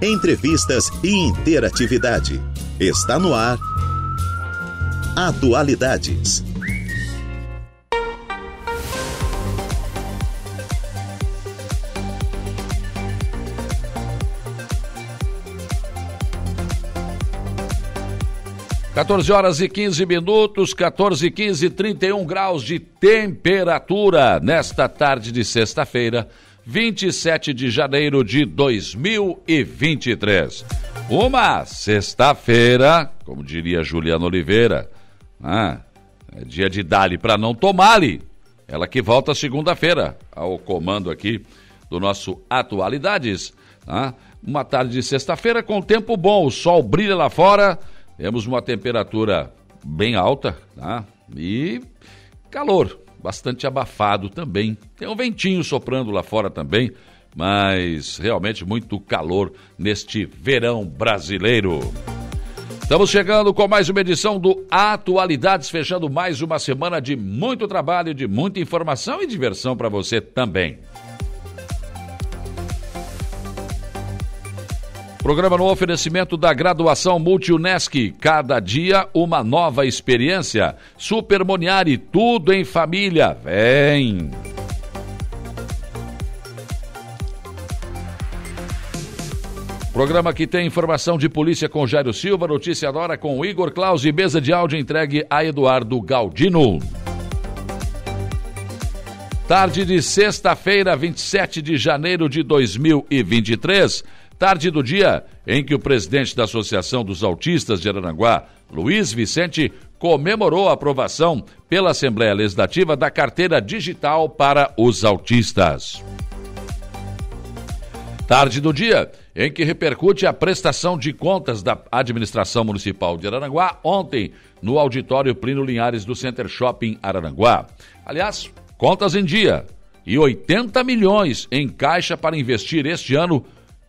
entrevistas e interatividade. Está no ar. Atualidades. 14 horas e 15 minutos, 14 e 15, 31 graus de temperatura nesta tarde de sexta-feira, 27 de janeiro de 2023. Uma sexta-feira, como diria Juliana Oliveira, ah, é dia de dali para não tomar-lhe. Ela que volta segunda-feira ao comando aqui do nosso Atualidades. Ah, uma tarde de sexta-feira com tempo bom, o sol brilha lá fora temos uma temperatura bem alta, tá? E calor, bastante abafado também. Tem um ventinho soprando lá fora também, mas realmente muito calor neste verão brasileiro. Estamos chegando com mais uma edição do Atualidades, fechando mais uma semana de muito trabalho, de muita informação e diversão para você também. Programa no oferecimento da graduação Multi-UNESC. Cada dia uma nova experiência. Super Moniari, tudo em família. Vem! Programa que tem informação de polícia com Jairo Silva, notícia da hora com Igor Claus e mesa de áudio entregue a Eduardo Galdino. Tarde de sexta-feira, 27 de janeiro de 2023. Tarde do dia em que o presidente da Associação dos Autistas de Aranguá, Luiz Vicente, comemorou a aprovação pela Assembleia Legislativa da carteira digital para os autistas. Tarde do dia em que repercute a prestação de contas da administração municipal de Araranguá ontem no auditório Plínio Linhares do Center Shopping Araranguá. Aliás, contas em dia e 80 milhões em caixa para investir este ano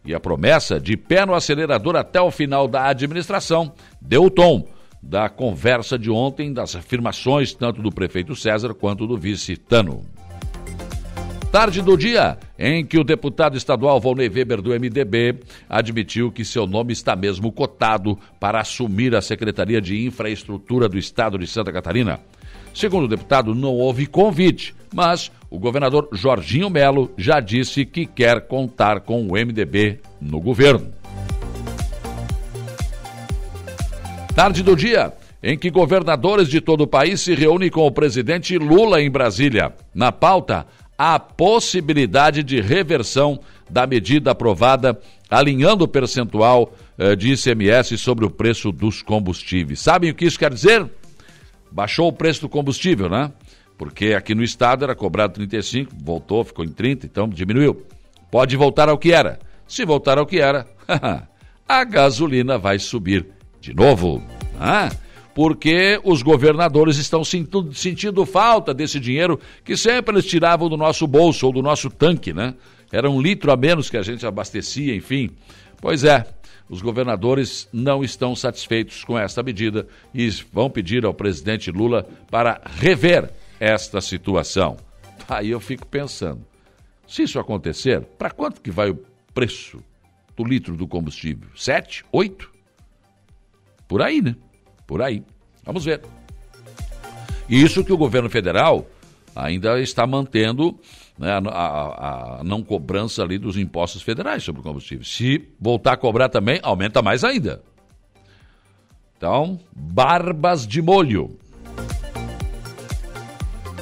e a promessa de pé no acelerador até o final da administração deu o tom da conversa de ontem, das afirmações tanto do prefeito César quanto do vice Tano. Tarde do dia em que o deputado estadual Volney Weber do MDB admitiu que seu nome está mesmo cotado para assumir a Secretaria de Infraestrutura do Estado de Santa Catarina. Segundo o deputado, não houve convite, mas o governador Jorginho Melo já disse que quer contar com o MDB no governo. Tarde do dia em que governadores de todo o país se reúnem com o presidente Lula em Brasília. Na pauta, a possibilidade de reversão da medida aprovada, alinhando o percentual eh, de ICMS sobre o preço dos combustíveis. Sabem o que isso quer dizer? Baixou o preço do combustível, né? Porque aqui no estado era cobrado 35, voltou, ficou em 30, então diminuiu. Pode voltar ao que era. Se voltar ao que era, a gasolina vai subir de novo. Ah, porque os governadores estão sentindo, falta desse dinheiro que sempre eles tiravam do nosso bolso ou do nosso tanque, né? Era um litro a menos que a gente abastecia, enfim. Pois é, os governadores não estão satisfeitos com esta medida e vão pedir ao presidente Lula para rever esta situação. Aí eu fico pensando, se isso acontecer, para quanto que vai o preço do litro do combustível? Sete? Oito? Por aí, né? Por aí. Vamos ver. Isso que o governo federal ainda está mantendo né, a, a, a, não cobrança ali dos impostos federais sobre o combustível. Se voltar a cobrar também, aumenta mais ainda. Então, barbas de molho.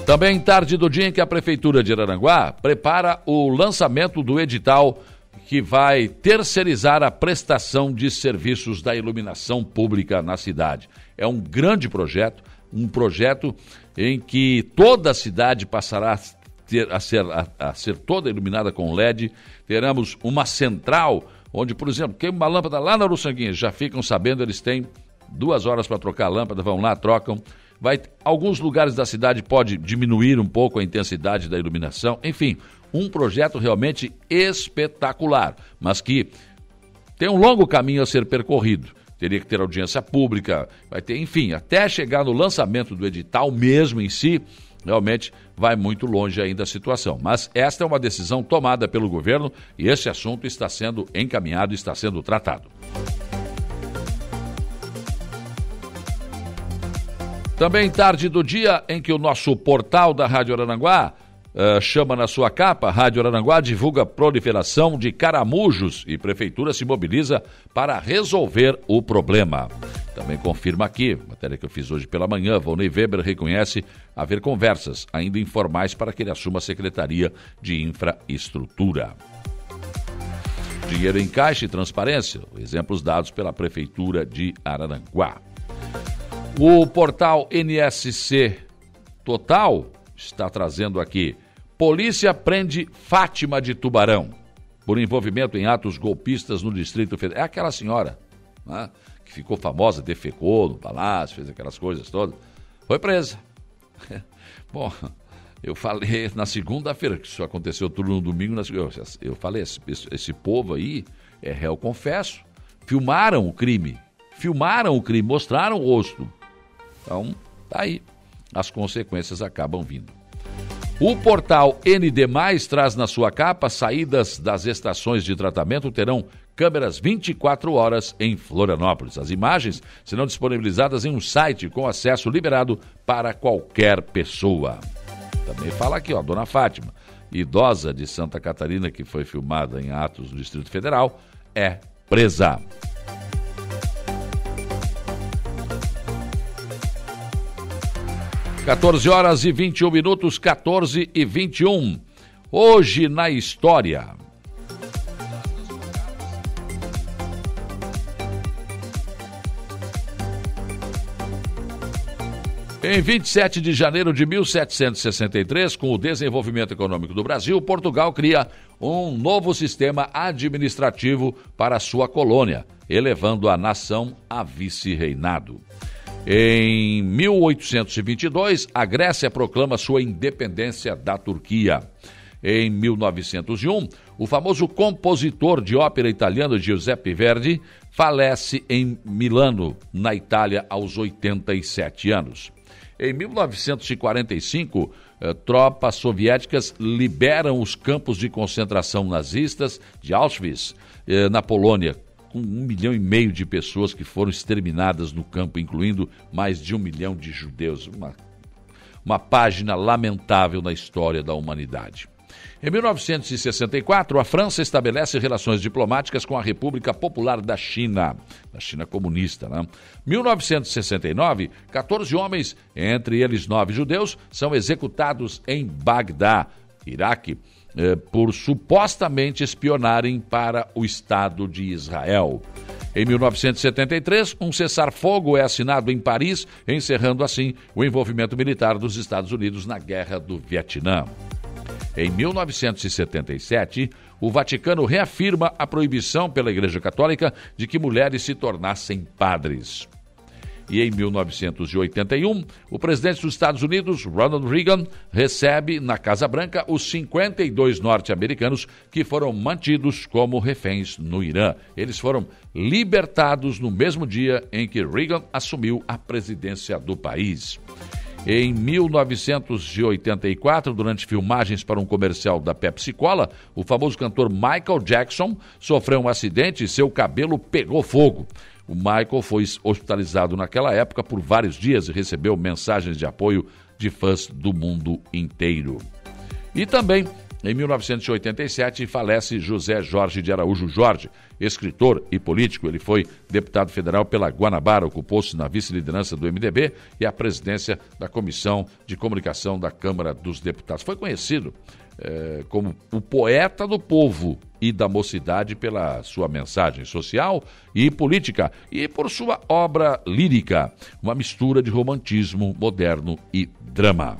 Também tarde do dia em que a Prefeitura de Araranguá prepara o lançamento do edital que vai terceirizar a prestação de serviços da iluminação pública na cidade. É um grande projeto, um projeto em que toda a cidade passará a ter, a, ser, a, a ser toda iluminada com LED. Teremos uma central, onde, por exemplo, queima uma lâmpada lá na Uruçanguinha, já ficam sabendo, eles têm duas horas para trocar a lâmpada, vão lá, trocam. Vai, alguns lugares da cidade pode diminuir um pouco a intensidade da iluminação. Enfim, um projeto realmente espetacular, mas que tem um longo caminho a ser percorrido. Teria que ter audiência pública, vai ter, enfim, até chegar no lançamento do edital mesmo em si, realmente vai muito longe ainda a situação. Mas esta é uma decisão tomada pelo governo e esse assunto está sendo encaminhado, está sendo tratado. Também tarde do dia em que o nosso portal da Rádio Arananguá uh, chama na sua capa, Rádio Arananguá divulga proliferação de caramujos e prefeitura se mobiliza para resolver o problema. Também confirma aqui, matéria que eu fiz hoje pela manhã, Volney Weber reconhece haver conversas ainda informais para que ele assuma a Secretaria de Infraestrutura. Dinheiro em caixa e transparência, exemplos dados pela Prefeitura de Araranguá. O portal NSC Total está trazendo aqui: Polícia prende Fátima de Tubarão por envolvimento em atos golpistas no Distrito Federal. É aquela senhora né, que ficou famosa, defecou no palácio, fez aquelas coisas todas. Foi presa. Bom, eu falei na segunda-feira, que isso aconteceu tudo no domingo, eu falei: esse, esse povo aí é réu confesso. Filmaram o crime. Filmaram o crime, mostraram o rosto. Então, tá aí. As consequências acabam vindo. O portal ND+, traz na sua capa saídas das estações de tratamento terão câmeras 24 horas em Florianópolis. As imagens serão disponibilizadas em um site com acesso liberado para qualquer pessoa. Também fala aqui, ó, Dona Fátima, idosa de Santa Catarina que foi filmada em atos do Distrito Federal, é presa. 14 horas e 21 minutos, 14 e 21. Hoje na história. Em 27 de janeiro de 1763, com o desenvolvimento econômico do Brasil, Portugal cria um novo sistema administrativo para sua colônia, elevando a nação a vice-reinado. Em 1822, a Grécia proclama sua independência da Turquia. Em 1901, o famoso compositor de ópera italiano Giuseppe Verdi falece em Milano, na Itália, aos 87 anos. Em 1945, eh, tropas soviéticas liberam os campos de concentração nazistas de Auschwitz, eh, na Polônia, com um milhão e meio de pessoas que foram exterminadas no campo, incluindo mais de um milhão de judeus. Uma, uma página lamentável na história da humanidade. Em 1964, a França estabelece relações diplomáticas com a República Popular da China, da China comunista. Né? 1969, 14 homens, entre eles nove judeus, são executados em Bagdá, Iraque, eh, por supostamente espionarem para o Estado de Israel. Em 1973, um cessar-fogo é assinado em Paris, encerrando assim o envolvimento militar dos Estados Unidos na Guerra do Vietnã. Em 1977, o Vaticano reafirma a proibição pela Igreja Católica de que mulheres se tornassem padres. E em 1981, o presidente dos Estados Unidos, Ronald Reagan, recebe na Casa Branca os 52 norte-americanos que foram mantidos como reféns no Irã. Eles foram libertados no mesmo dia em que Reagan assumiu a presidência do país. Em 1984, durante filmagens para um comercial da Pepsi Cola, o famoso cantor Michael Jackson sofreu um acidente e seu cabelo pegou fogo. O Michael foi hospitalizado naquela época por vários dias e recebeu mensagens de apoio de fãs do mundo inteiro. E também, em 1987, falece José Jorge de Araújo Jorge, escritor e político. Ele foi deputado federal pela Guanabara, ocupou-se na vice-liderança do MDB e a presidência da Comissão de Comunicação da Câmara dos Deputados. Foi conhecido é, como o poeta do povo e da mocidade pela sua mensagem social e política e por sua obra lírica, uma mistura de romantismo moderno e drama.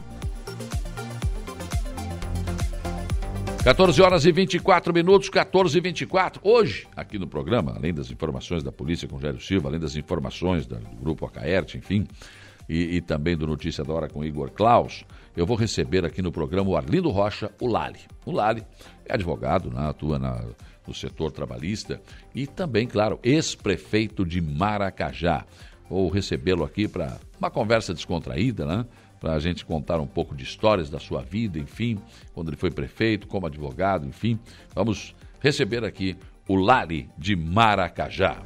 14 horas e 24 minutos, 14 e 24. Hoje, aqui no programa, além das informações da polícia com Jairo Silva, além das informações do grupo Acaerte, enfim, e, e, também do Notícia da Hora com Igor Klaus, eu vou receber aqui no programa o Arlindo Rocha, o Lali. O Lali é advogado, né, atua na, no setor trabalhista e também, claro, ex-prefeito de Maracajá. Vou recebê-lo aqui para uma conversa descontraída, né? para a gente contar um pouco de histórias da sua vida, enfim, quando ele foi prefeito, como advogado, enfim. Vamos receber aqui o Lali de Maracajá.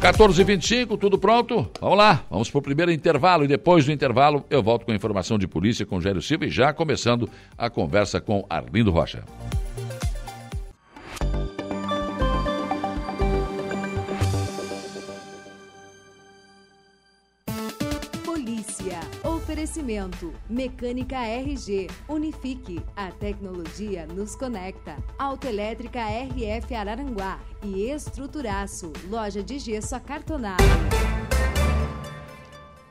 14h25, tudo pronto? Vamos lá, vamos para o primeiro intervalo e depois do intervalo eu volto com a informação de polícia com Gélio Silva e já começando a conversa com Arlindo Rocha. Oferecimento: Mecânica RG, Unifique, a tecnologia nos conecta. Autoelétrica RF Araranguá e Estruturaço, loja de gesso acartonado.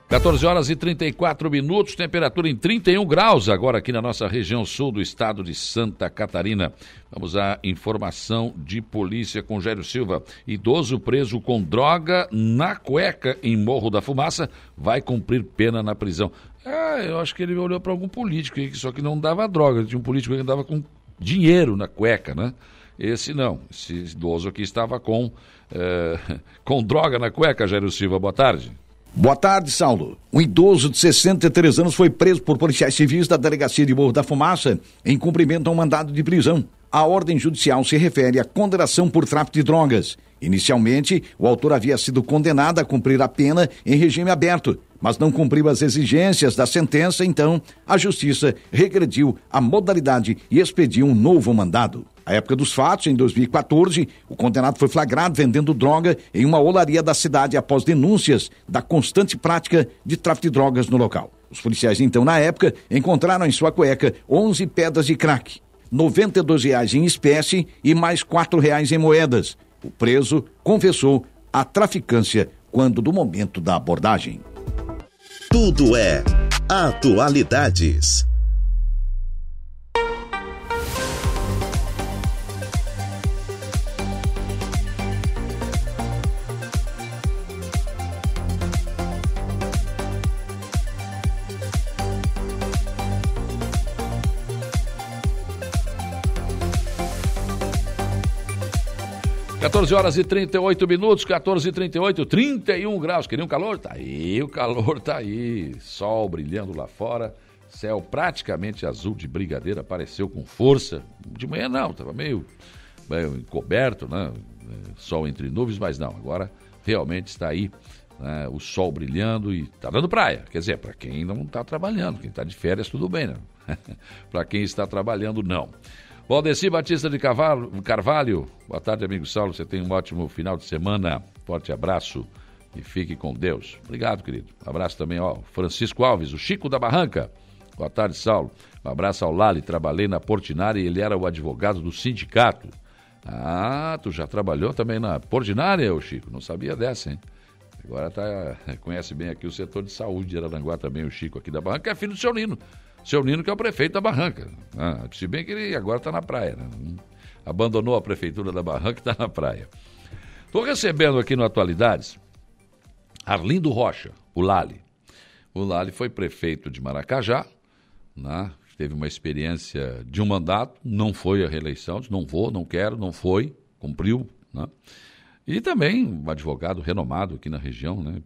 14 horas e 34 minutos, temperatura em 31 graus agora aqui na nossa região sul do estado de Santa Catarina. Vamos à informação de polícia com Gério Silva. Idoso preso com droga na cueca em Morro da Fumaça vai cumprir pena na prisão. Ah, eu acho que ele olhou para algum político só que não dava droga. Tinha um político que andava com dinheiro na cueca, né? Esse não. Esse idoso aqui estava com, é, com droga na cueca, Jairo Silva. Boa tarde. Boa tarde, Saulo. Um idoso de 63 anos foi preso por policiais civis da delegacia de Morro da Fumaça em cumprimento a um mandado de prisão. A ordem judicial se refere à condenação por tráfico de drogas. Inicialmente, o autor havia sido condenado a cumprir a pena em regime aberto, mas não cumpriu as exigências da sentença, então a justiça regrediu a modalidade e expediu um novo mandado. À época dos fatos, em 2014, o condenado foi flagrado vendendo droga em uma olaria da cidade após denúncias da constante prática de tráfico de drogas no local. Os policiais, então, na época, encontraram em sua cueca 11 pedras de crack, 92 reais em espécie e mais R$ reais em moedas. O preso confessou a traficância quando do momento da abordagem. Tudo é Atualidades. 14 horas e 38 minutos, 14 e 38, 31 graus. Queria um calor? Tá aí, o calor tá aí. Sol brilhando lá fora, céu praticamente azul de brigadeiro, apareceu com força. De manhã não, tava meio, meio encoberto, né? Sol entre nuvens, mas não, agora realmente está aí né? o sol brilhando e tá dando praia. Quer dizer, para quem não está trabalhando, quem está de férias, tudo bem, né? para quem está trabalhando, não. Valdeci Batista de Carvalho, boa tarde, amigo Saulo. Você tem um ótimo final de semana. Forte abraço e fique com Deus. Obrigado, querido. Abraço também ao Francisco Alves, o Chico da Barranca. Boa tarde, Saulo. Um abraço ao Lali. Trabalhei na Portinari e ele era o advogado do sindicato. Ah, tu já trabalhou também na Portinari, o Chico? Não sabia dessa, hein? Agora tá, conhece bem aqui o setor de saúde de Araranguá também, o Chico aqui da Barranca, é filho do seu Nino. Seu Nino, que é o prefeito da Barranca. Ah, se bem que ele agora está na praia. Né? Abandonou a prefeitura da Barranca e está na praia. Estou recebendo aqui no Atualidades Arlindo Rocha, o Lali. O Lali foi prefeito de Maracajá, né? teve uma experiência de um mandato, não foi a reeleição, disse, não vou, não quero, não foi, cumpriu. Né? E também um advogado renomado aqui na região, né?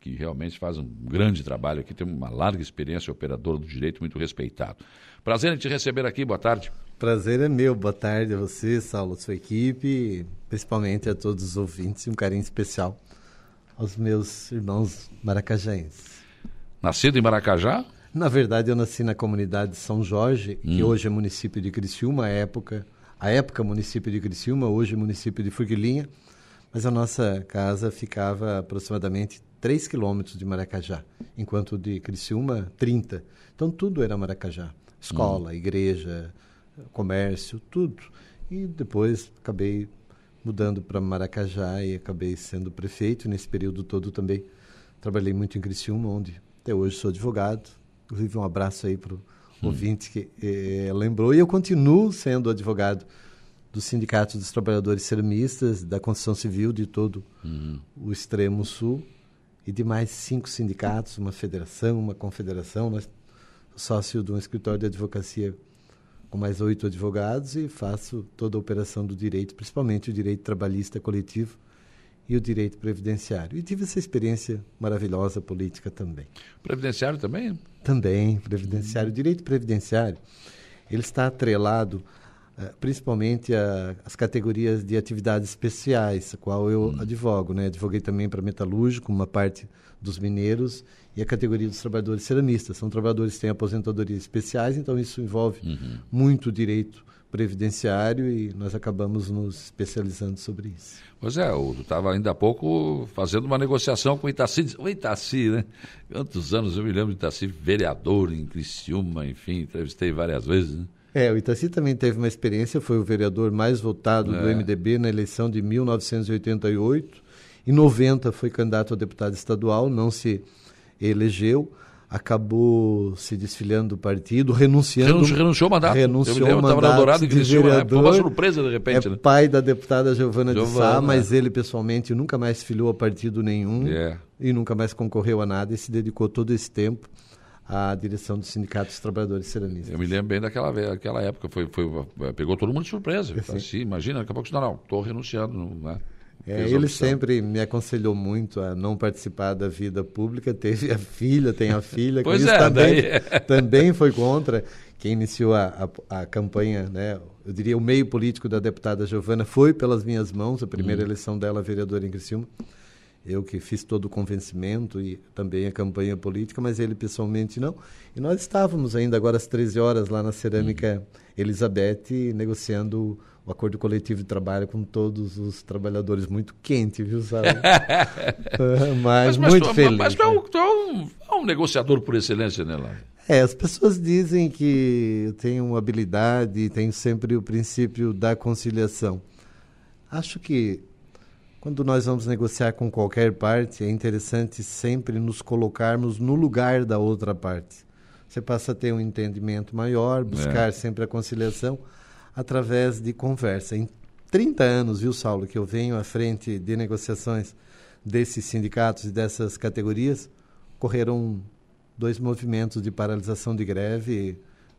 Que realmente faz um grande trabalho aqui, tem uma larga experiência, operador do direito muito respeitado. Prazer em te receber aqui, boa tarde. Prazer é meu, boa tarde a você, Saulo, sua equipe, principalmente a todos os ouvintes e um carinho especial aos meus irmãos maracajenses. Nascido em Maracajá? Na verdade, eu nasci na comunidade de São Jorge, hum. que hoje é município de Criciúma, a época, a época município de Criciúma, hoje município de Furquilinha, mas a nossa casa ficava aproximadamente 3 quilômetros de Maracajá, enquanto de Criciúma, 30. Então tudo era Maracajá. Escola, hum. igreja, comércio, tudo. E depois acabei mudando para Maracajá e acabei sendo prefeito. Nesse período todo também trabalhei muito em Criciúma, onde até hoje sou advogado. Inclusive um abraço aí para o hum. ouvinte que eh, lembrou. E eu continuo sendo advogado do Sindicato dos Trabalhadores Ceramistas, da Construção Civil de todo uhum. o extremo sul e de mais cinco sindicatos, uma federação, uma confederação. Nós, sócio de um escritório de advocacia com mais oito advogados e faço toda a operação do direito, principalmente o direito trabalhista coletivo e o direito previdenciário. E tive essa experiência maravilhosa política também. Previdenciário também? Também, previdenciário. O direito previdenciário, ele está atrelado uh, principalmente às categorias de atividades especiais, a qual eu hum. advogo. Né? Advoguei também para metalúrgico, uma parte dos mineiros, e a categoria dos trabalhadores ceramistas. São trabalhadores que têm aposentadorias especiais, então isso envolve uhum. muito direito previdenciário e nós acabamos nos especializando sobre isso. Pois é, eu estava ainda há pouco fazendo uma negociação com o Itaci. O Itaci, né? Quantos anos eu me lembro de Itaci, vereador em Criciúma, enfim, entrevistei várias vezes, né? É, o Itaci também teve uma experiência, foi o vereador mais votado é. do MDB na eleição de 1988. Em 90 foi candidato a deputado estadual, não se elegeu acabou se desfiliando do partido, renunciando. Renunciou, renunciou o mandato. Renunciou o mandato. Estava Dourado de vereador, Foi uma surpresa, de repente. É né? pai da deputada Giovana, Giovana de Sá, mas ele pessoalmente nunca mais filiou a partido nenhum yeah. É. e nunca mais concorreu a nada e se dedicou todo esse tempo à direção do Sindicato dos Trabalhadores Ceramistas. Eu me lembro bem daquela, daquela época, foi, foi, pegou todo mundo de surpresa. Assim, imagina, daqui a pouco, não, não, estou renunciando. Né? É, ele sempre me aconselhou muito a não participar da vida pública. Teve a filha, tem a filha. pois é, também, daí... também foi contra. Quem iniciou a, a, a, campanha, né, eu diria o meio político da deputada Giovana foi pelas minhas mãos, a primeira hum. eleição dela vereadora em Criciúma. Eu que fiz todo o convencimento e também a campanha política, mas ele pessoalmente não. E nós estávamos ainda agora às 13 horas lá na Cerâmica hum. Elizabeth negociando o acordo coletivo de trabalho com todos os trabalhadores muito quente, viu, sabe? mas, mas, mas, muito tu, feliz. Mas tu é, um, tu é um, é um negociador por excelência, né, Lá? É, as pessoas dizem que eu tenho habilidade e tenho sempre o princípio da conciliação. Acho que quando nós vamos negociar com qualquer parte, é interessante sempre nos colocarmos no lugar da outra parte. Você passa a ter um entendimento maior, buscar é. sempre a conciliação através de conversa. Em 30 anos, viu, Saulo, que eu venho à frente de negociações desses sindicatos e dessas categorias, correram dois movimentos de paralisação de greve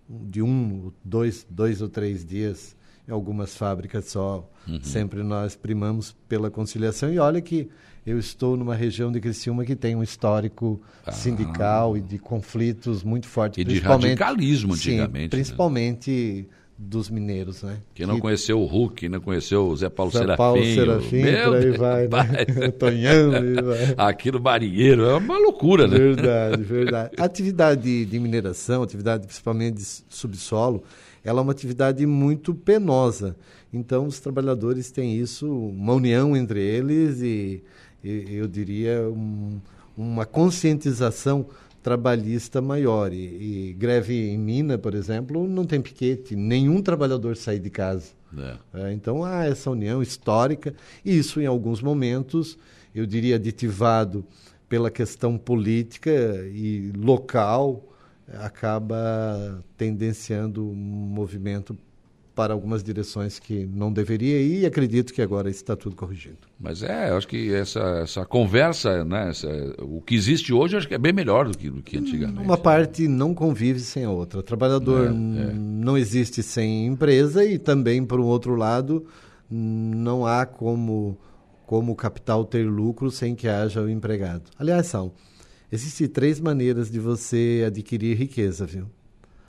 de um, dois, dois ou três dias em algumas fábricas só. Uhum. Sempre nós primamos pela conciliação e olha que eu estou numa região de Criciúma que tem um histórico ah. sindical e de conflitos muito fortes. E de radicalismo antigamente. Sim, né? principalmente né? dos mineiros, né? Quem não que... conheceu o Hulk, não conheceu o Zé Paulo Zé Serafim. Paulo Serafim, meu por aí vai, né? Tonhão, vai. Aqui no Marinheiro, é uma loucura, né? Verdade, verdade. Atividade de mineração, atividade principalmente de subsolo, ela é uma atividade muito penosa. Então, os trabalhadores têm isso, uma união entre eles e, e eu diria, um, uma conscientização trabalhista maior. E, e, greve em mina, por exemplo, não tem piquete, nenhum trabalhador sai de casa. É. É, então há essa união histórica, e isso em alguns momentos, eu diria, aditivado pela questão política e local, acaba tendenciando um movimento para algumas direções que não deveria e acredito que agora está tudo corrigido. Mas é, eu acho que essa, essa conversa, né, essa, o que existe hoje, acho que é bem melhor do que, do que antigamente. Uma parte não convive sem a outra. O trabalhador é, é. não existe sem empresa e também, por um outro lado, não há como, como o capital ter lucro sem que haja o empregado. Aliás, são. Existem três maneiras de você adquirir riqueza, viu?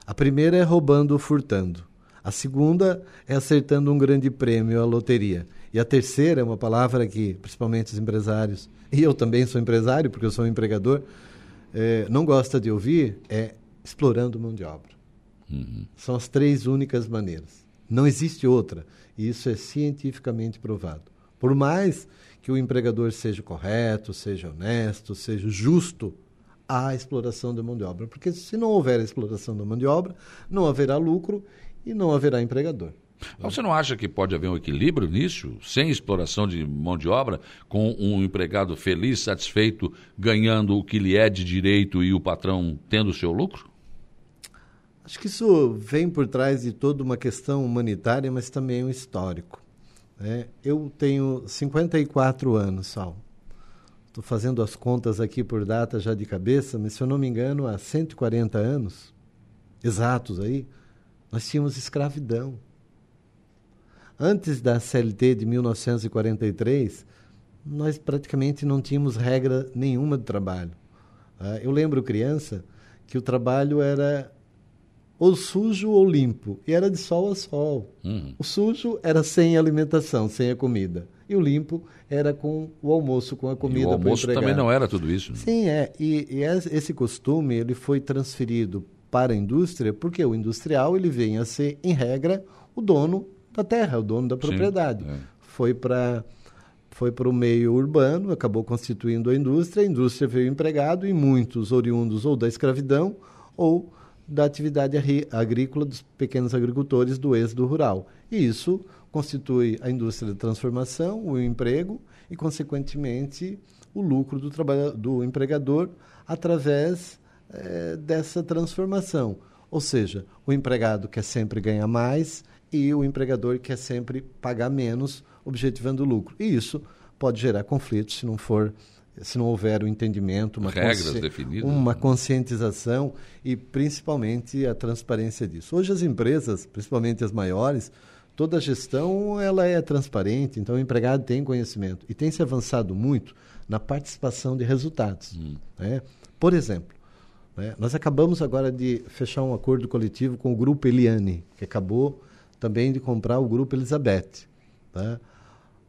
A primeira é roubando ou furtando. A segunda é acertando um grande prêmio à loteria. E a terceira é uma palavra que, principalmente os empresários, e eu também sou empresário, porque eu sou um empregador, é, não gosta de ouvir, é explorando mão de obra. Uhum. São as três únicas maneiras. Não existe outra. E isso é cientificamente provado. Por mais que o empregador seja correto, seja honesto, seja justo, há exploração da mão de obra. Porque se não houver exploração da mão de obra, não haverá lucro e não haverá empregador. Você não acha que pode haver um equilíbrio nisso, sem exploração de mão de obra, com um empregado feliz, satisfeito, ganhando o que lhe é de direito e o patrão tendo o seu lucro? Acho que isso vem por trás de toda uma questão humanitária, mas também um histórico. Né? Eu tenho 54 anos, Sal. Estou fazendo as contas aqui por data já de cabeça, mas se eu não me engano, há 140 anos, exatos aí, nós tínhamos escravidão. Antes da CLT de 1943, nós praticamente não tínhamos regra nenhuma de trabalho. Ah, eu lembro criança que o trabalho era ou sujo ou limpo, e era de sol a sol. Uhum. O sujo era sem alimentação, sem a comida. E o limpo era com o almoço, com a comida. E o almoço também não era tudo isso. Né? Sim, é. E, e, esse costume ele foi transferido para a indústria, porque o industrial ele vem a ser, em regra, o dono da terra, o dono da propriedade. Sim, é. Foi para foi para o meio urbano, acabou constituindo a indústria, a indústria veio empregado e muitos oriundos ou da escravidão ou da atividade agrícola dos pequenos agricultores do êxodo rural. E isso constitui a indústria da transformação, o emprego e, consequentemente, o lucro do, do empregador através é, dessa transformação. Ou seja, o empregado quer sempre ganhar mais e o empregador quer sempre pagar menos, objetivando o lucro. E isso pode gerar conflitos se não for se não houver o um entendimento, uma, Regras consci... definidas. uma conscientização e principalmente a transparência disso. Hoje as empresas, principalmente as maiores, toda a gestão ela é transparente, então o empregado tem conhecimento e tem se avançado muito na participação de resultados. Hum. Né? Por exemplo, né, nós acabamos agora de fechar um acordo coletivo com o Grupo Eliane, que acabou também de comprar o Grupo Elizabeth. Tá?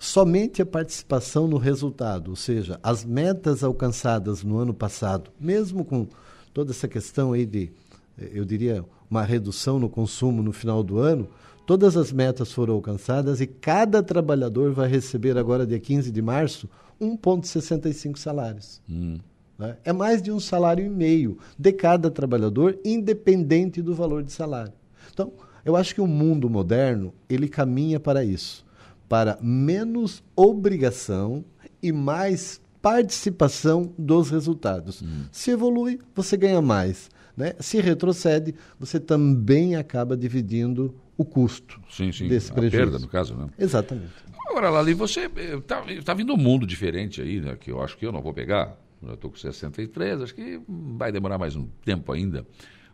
Somente a participação no resultado, ou seja, as metas alcançadas no ano passado, mesmo com toda essa questão aí de, eu diria, uma redução no consumo no final do ano, todas as metas foram alcançadas e cada trabalhador vai receber agora, dia 15 de março, 1,65 salários. Hum. Né? É mais de um salário e meio de cada trabalhador, independente do valor de salário. Então, eu acho que o mundo moderno ele caminha para isso para menos obrigação e mais participação dos resultados. Hum. Se evolui, você ganha mais. Né? Se retrocede, você também acaba dividindo o custo sim, sim. desse a prejuízo. perda, no caso, né? Exatamente. Agora, Lali, você está eh, tá vindo um mundo diferente aí, né? Que eu acho que eu não vou pegar. Eu estou com 63, acho que vai demorar mais um tempo ainda.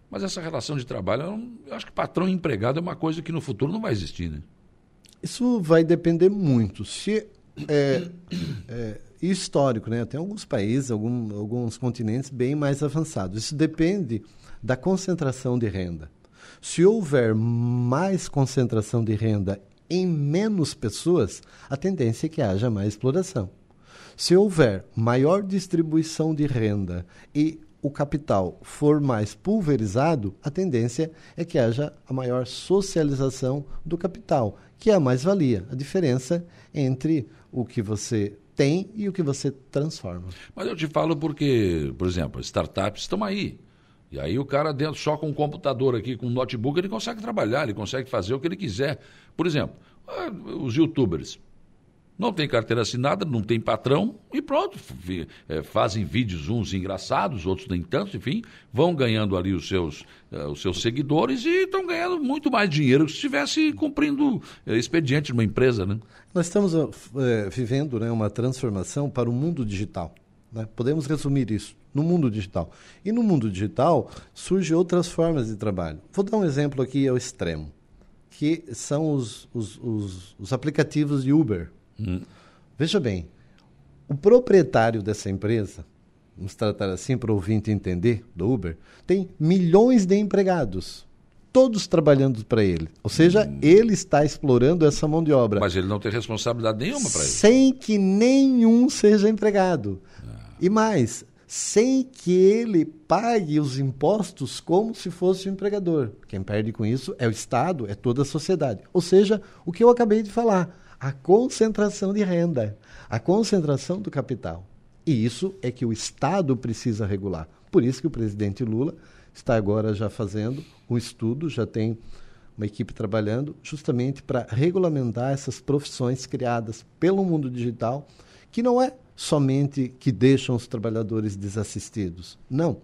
Mas essa relação de trabalho, eu, eu acho que patrão e empregado é uma coisa que no futuro não vai existir, né? Isso vai depender muito. Se é, é, histórico, né? Tem alguns países, algum, alguns continentes bem mais avançados. Isso depende da concentração de renda. Se houver mais concentração de renda em menos pessoas, a tendência é que haja mais exploração. Se houver maior distribuição de renda e o capital for mais pulverizado, a tendência é que haja a maior socialização do capital, que é a mais-valia, a diferença entre o que você tem e o que você transforma. Mas eu te falo porque, por exemplo, startups estão aí. E aí o cara dentro só com um computador aqui, com um notebook, ele consegue trabalhar, ele consegue fazer o que ele quiser. Por exemplo, ah, os youtubers não tem carteira assinada, não tem patrão e pronto. É, fazem vídeos uns engraçados, outros nem tanto, enfim, vão ganhando ali os seus, uh, os seus seguidores e estão ganhando muito mais dinheiro que se estivesse cumprindo uh, expediente numa empresa, né? Nós estamos uh, vivendo né, uma transformação para o mundo digital. Né? Podemos resumir isso no mundo digital. E no mundo digital surgem outras formas de trabalho. Vou dar um exemplo aqui ao extremo, que são os, os, os, os aplicativos de Uber. Hum. Veja bem, o proprietário dessa empresa, vamos tratar assim para o ouvinte entender, do Uber, tem milhões de empregados, todos trabalhando para ele. Ou seja, hum. ele está explorando essa mão de obra. Mas ele não tem responsabilidade nenhuma para isso. Sem que nenhum seja empregado. Ah. E mais, sem que ele pague os impostos como se fosse o empregador. Quem perde com isso é o Estado, é toda a sociedade. Ou seja, o que eu acabei de falar a concentração de renda, a concentração do capital. E isso é que o Estado precisa regular. Por isso que o presidente Lula está agora já fazendo um estudo, já tem uma equipe trabalhando justamente para regulamentar essas profissões criadas pelo mundo digital, que não é somente que deixam os trabalhadores desassistidos. Não.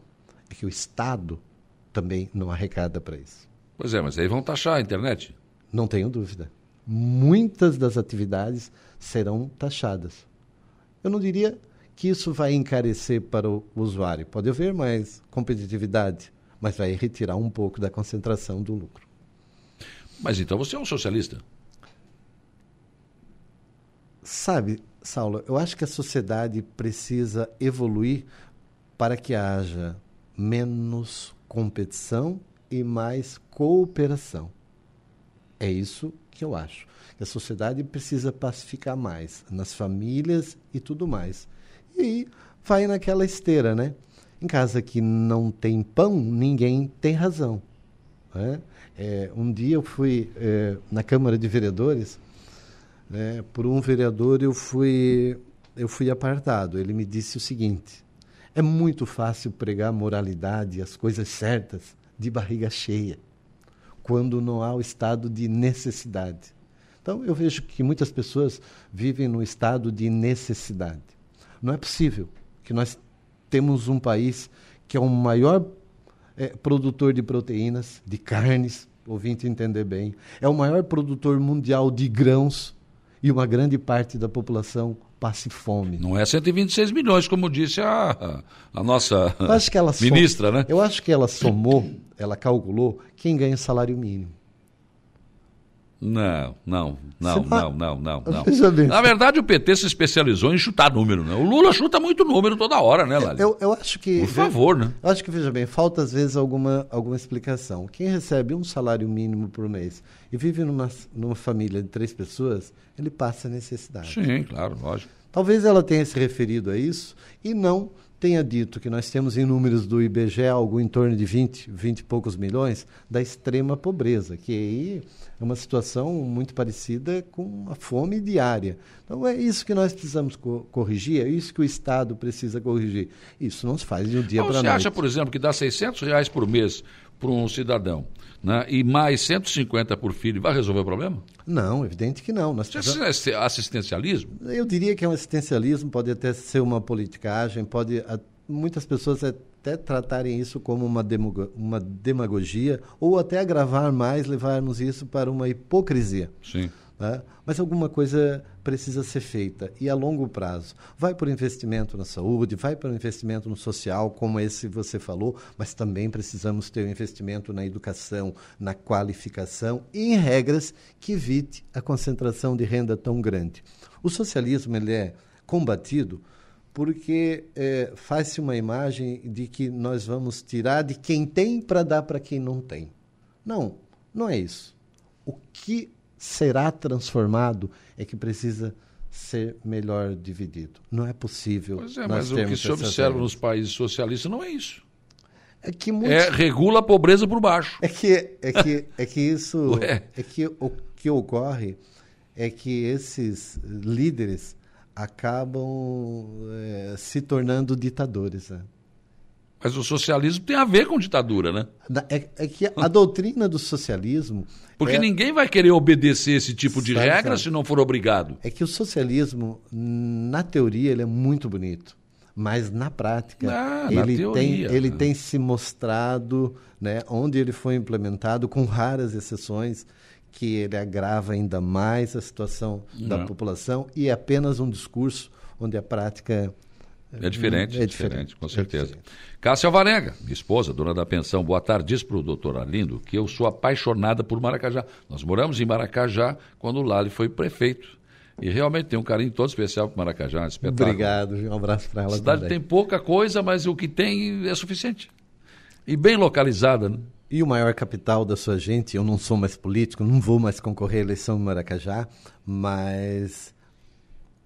É que o Estado também não arrecada para isso. Pois é, mas aí vão taxar a internet. Não tenho dúvida muitas das atividades serão taxadas. Eu não diria que isso vai encarecer para o usuário. Pode haver mais competitividade, mas vai retirar um pouco da concentração do lucro. Mas então você é um socialista. Sabe, Saulo, eu acho que a sociedade precisa evoluir para que haja menos competição e mais cooperação. É isso que eu acho. A sociedade precisa pacificar mais nas famílias e tudo mais. E vai naquela esteira, né? Em casa que não tem pão, ninguém tem razão. Né? É, um dia eu fui é, na Câmara de Vereadores, né, por um vereador eu fui, eu fui apartado. Ele me disse o seguinte: é muito fácil pregar moralidade, as coisas certas, de barriga cheia, quando não há o estado de necessidade. Então, eu vejo que muitas pessoas vivem no estado de necessidade. Não é possível que nós temos um país que é o maior é, produtor de proteínas, de carnes, ouvinte entender bem, é o maior produtor mundial de grãos e uma grande parte da população passe fome. Não é 126 milhões, como disse a, a nossa acho que ela ministra, som... né? Eu acho que ela somou, ela calculou quem ganha salário mínimo. Não, não, não, não, não, não, não. Veja bem. Na verdade, o PT se especializou em chutar número, né? O Lula chuta muito número toda hora, né, Lali? Eu, eu acho que. Por favor, né? Eu acho que, veja bem, falta às vezes alguma, alguma explicação. Quem recebe um salário mínimo por mês e vive numa, numa família de três pessoas, ele passa necessidade. Sim, claro, lógico. Talvez ela tenha se referido a isso e não tenha dito que nós temos em números do IBGE algo em torno de 20, 20 e poucos milhões da extrema pobreza, que aí é uma situação muito parecida com a fome diária. Então é isso que nós precisamos co corrigir, é isso que o Estado precisa corrigir. Isso não se faz de um dia para noite. Você acha, por exemplo, que dá 600 reais por mês para um cidadão né, e mais 150 por filho, vai resolver o problema? Não, evidente que não. Nós. Isso é assistencialismo? Eu diria que é um assistencialismo, pode até ser uma politicagem, pode muitas pessoas até tratarem isso como uma, uma demagogia ou até agravar mais, levarmos isso para uma hipocrisia. Sim. Né? Mas alguma coisa precisa ser feita e a longo prazo. Vai por investimento na saúde, vai para o investimento no social, como esse você falou, mas também precisamos ter um investimento na educação, na qualificação e em regras que evite a concentração de renda tão grande. O socialismo ele é combatido porque é, faz-se uma imagem de que nós vamos tirar de quem tem para dar para quem não tem. Não, não é isso. O que será transformado é que precisa ser melhor dividido. Não é possível. Pois é, mas o que se observa nos países socialistas não é isso. É que muitos... é, regula a pobreza por baixo. É que, é que, é que isso. é que o que ocorre é que esses líderes acabam é, se tornando ditadores. Né? Mas o socialismo tem a ver com ditadura, né? É, é que a doutrina do socialismo. Porque é... ninguém vai querer obedecer esse tipo de sabe, regra sabe. se não for obrigado. É que o socialismo, na teoria, ele é muito bonito. Mas na prática, ah, ele, na tem, ele tem se mostrado, né, onde ele foi implementado, com raras exceções, que ele agrava ainda mais a situação da população e é apenas um discurso onde a prática é diferente, é, é diferente, diferente, com certeza. É diferente. Cássia Alvarenga, minha esposa, dona da pensão, boa tarde. Diz para o doutor Arlindo que eu sou apaixonada por Maracajá. Nós moramos em Maracajá quando o Lali foi prefeito. E realmente tem um carinho todo especial para Maracajá, um espetáculo. Obrigado, um abraço para ela. A cidade também. tem pouca coisa, mas o que tem é suficiente. E bem localizada, né? E o maior capital da sua gente, eu não sou mais político, não vou mais concorrer à eleição em Maracajá, mas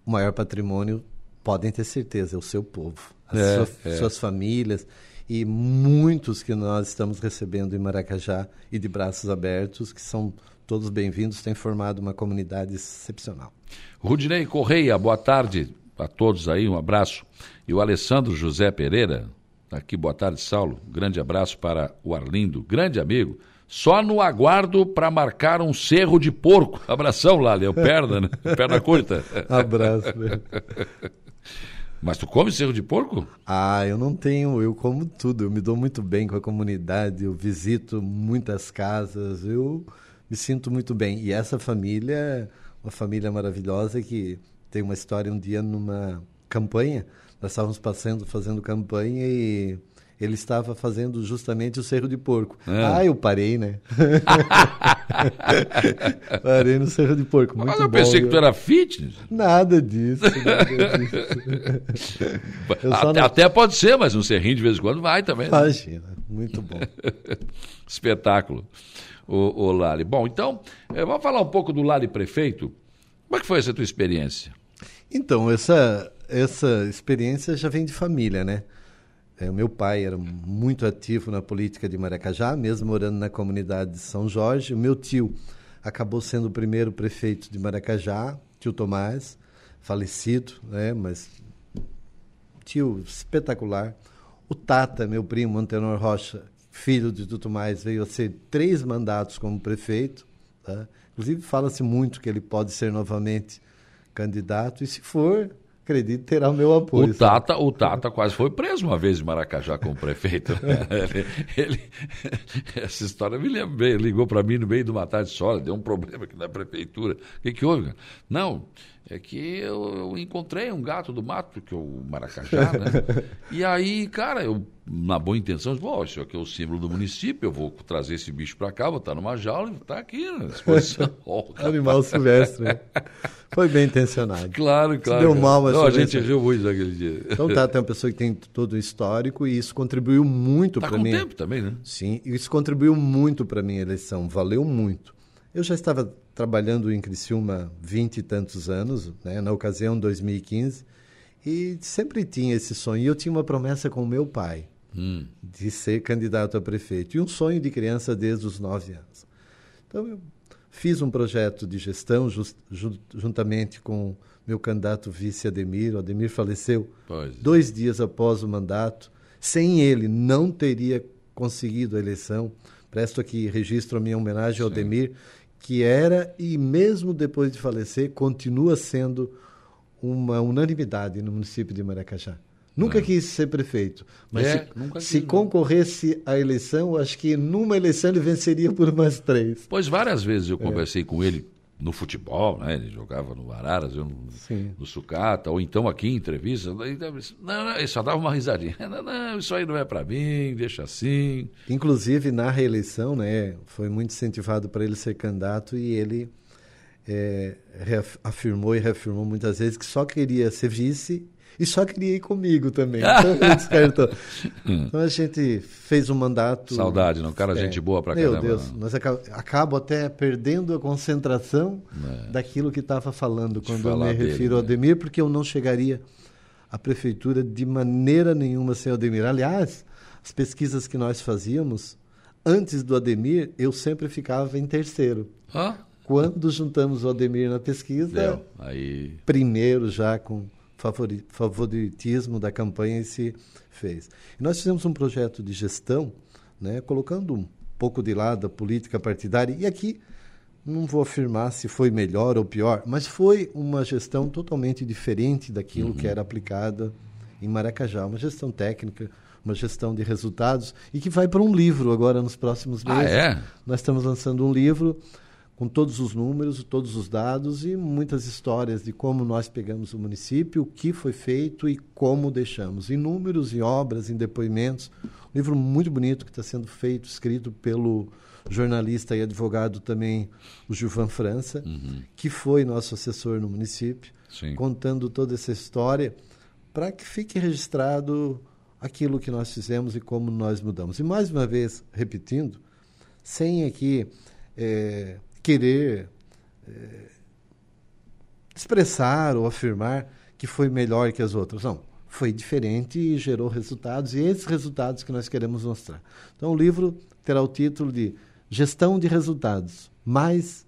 o maior patrimônio podem ter certeza, é o seu povo, as é, sua, é. suas famílias e muitos que nós estamos recebendo em Maracajá e de braços abertos, que são todos bem-vindos, têm formado uma comunidade excepcional. Rudinei Correia, boa tarde a todos aí, um abraço. E o Alessandro José Pereira, aqui, boa tarde, Saulo, grande abraço para o Arlindo, grande amigo, só no aguardo para marcar um cerro de porco. Abração, Lali, é perna, né? Perna curta. Abraço. Mas tu come cerro de porco? Ah, eu não tenho, eu como tudo. Eu me dou muito bem com a comunidade, eu visito muitas casas, eu me sinto muito bem. E essa família, uma família maravilhosa que tem uma história um dia numa campanha, nós estávamos passando, fazendo campanha e ele estava fazendo justamente o Cerro de Porco. É. Ah, eu parei, né? parei no Cerro de Porco. Muito Mas eu bom, pensei que tu era fitness. Nada disso. Nada disso. até, não... até, pode ser, mas um serrinho de vez em quando vai também. Né? Imagina, muito bom. Espetáculo, o, o Lali. Bom, então, eh, vamos falar um pouco do Lali Prefeito. Como é que foi essa tua experiência? Então, essa, essa experiência já vem de família, né? É, o meu pai era muito ativo na política de Maracajá, mesmo morando na comunidade de São Jorge. O meu tio acabou sendo o primeiro prefeito de Maracajá, tio Tomás, falecido, né? Mas tio espetacular. O Tata, meu primo, Antenor Rocha, filho de tio Tomás, veio a ser três mandatos como prefeito. Tá? Inclusive, fala-se muito que ele pode ser novamente candidato, e se for, acredito, terá o meu apoio. O Tata, o Tata quase foi preso uma vez em Maracajá como prefeito. ele, ele, essa história me lembra bem. Ele ligou para mim no meio de uma tarde só, deu um problema aqui na prefeitura. O que, que houve? Não, é que eu, eu, encontrei um gato do mato, que é o maracajá, né? e aí, cara, eu, na boa intenção, bom, isso aqui é o símbolo do município, eu vou trazer esse bicho para cá, vou estar numa jaula e tá aqui na exposição. Oh, Animal silvestre. Né? Foi bem intencionado. Claro, claro. deu mal, mas. Não, a gente riu muito naquele dia. Então tá, tem uma pessoa que tem todo o histórico e isso contribuiu muito tá para mim. tempo também, né? Sim, isso contribuiu muito para minha eleição, valeu muito. Eu já estava trabalhando em Criciúma vinte e tantos anos, né, na ocasião 2015, e sempre tinha esse sonho. E eu tinha uma promessa com o meu pai hum. de ser candidato a prefeito, e um sonho de criança desde os nove anos. Então eu fiz um projeto de gestão just, juntamente com meu candidato vice Ademir. O Ademir faleceu pois. dois dias após o mandato. Sem ele, não teria conseguido a eleição. Presto aqui registro a minha homenagem Sim. ao Ademir, que era e mesmo depois de falecer continua sendo uma unanimidade no município de Maracajá. Nunca é. quis ser prefeito, mas é, se, se concorresse à eleição, acho que numa eleição ele venceria por mais três. Pois várias vezes eu conversei é. com ele no futebol, né? Ele jogava no Araras, eu no, no, Sucata, ou então aqui em entrevista. Não, não, ele só dava uma risadinha. Não, não, isso aí não é para mim, deixa assim. Inclusive, na reeleição, né, foi muito incentivado para ele ser candidato e ele é, afirmou e reafirmou muitas vezes que só queria ser vice e só ir comigo também. Então, então a gente fez um mandato. Saudade, não? Cara, é, gente boa pra meu caramba. Meu Deus, mas acabo até perdendo a concentração é. daquilo que estava falando quando eu me refiro dele, ao né? Ademir, porque eu não chegaria à prefeitura de maneira nenhuma sem o Ademir. Aliás, as pesquisas que nós fazíamos, antes do Ademir, eu sempre ficava em terceiro. Hã? Quando juntamos o Ademir na pesquisa, Deu. Aí... primeiro já com favoritismo da campanha se fez. E nós fizemos um projeto de gestão, né, colocando um pouco de lado a política partidária, e aqui não vou afirmar se foi melhor ou pior, mas foi uma gestão totalmente diferente daquilo uhum. que era aplicada em Maracajá, uma gestão técnica, uma gestão de resultados e que vai para um livro agora nos próximos ah, meses. Ah, é? Nós estamos lançando um livro com todos os números, todos os dados e muitas histórias de como nós pegamos o município, o que foi feito e como deixamos. Em números, em obras, em depoimentos. Um livro muito bonito que está sendo feito, escrito pelo jornalista e advogado também, o Gilvan França, uhum. que foi nosso assessor no município, Sim. contando toda essa história para que fique registrado aquilo que nós fizemos e como nós mudamos. E mais uma vez, repetindo, sem aqui. É, querer é, expressar ou afirmar que foi melhor que as outras. Não, foi diferente e gerou resultados, e esses resultados que nós queremos mostrar. Então, o livro terá o título de Gestão de Resultados, mais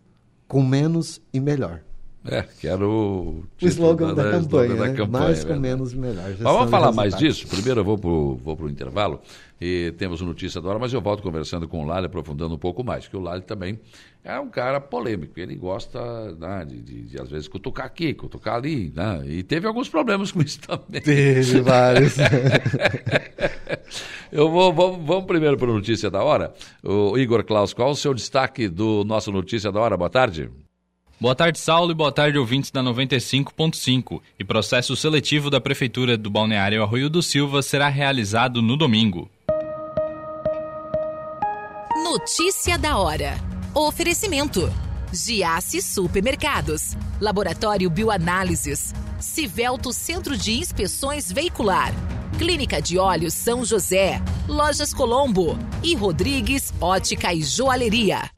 com menos e melhor. É, que era o, o slogan da, da, campanha, da, né? campanha, Mais com menos e melhor. Mas vamos falar mais disso. Primeiro eu vou para o vou intervalo e temos Notícia da Hora, mas eu volto conversando com o Lali, aprofundando um pouco mais, que o Lali também é um cara polêmico. Ele gosta né, de, de, de, às vezes, cutucar aqui, cutucar ali. Né? E teve alguns problemas com isso também. Teve vários. eu vou, vamos, vamos primeiro para o Notícia da Hora. O Igor Klaus, qual o seu destaque do nosso Notícia da Hora? Boa tarde. Boa tarde, Saulo, e boa tarde, ouvintes da 95.5. E processo seletivo da Prefeitura do Balneário Arroio do Silva será realizado no domingo. Notícia da hora. Oferecimento. Giasse Supermercados. Laboratório Bioanálises. Civelto Centro de Inspeções Veicular. Clínica de Olhos São José. Lojas Colombo. E Rodrigues Ótica e Joalheria.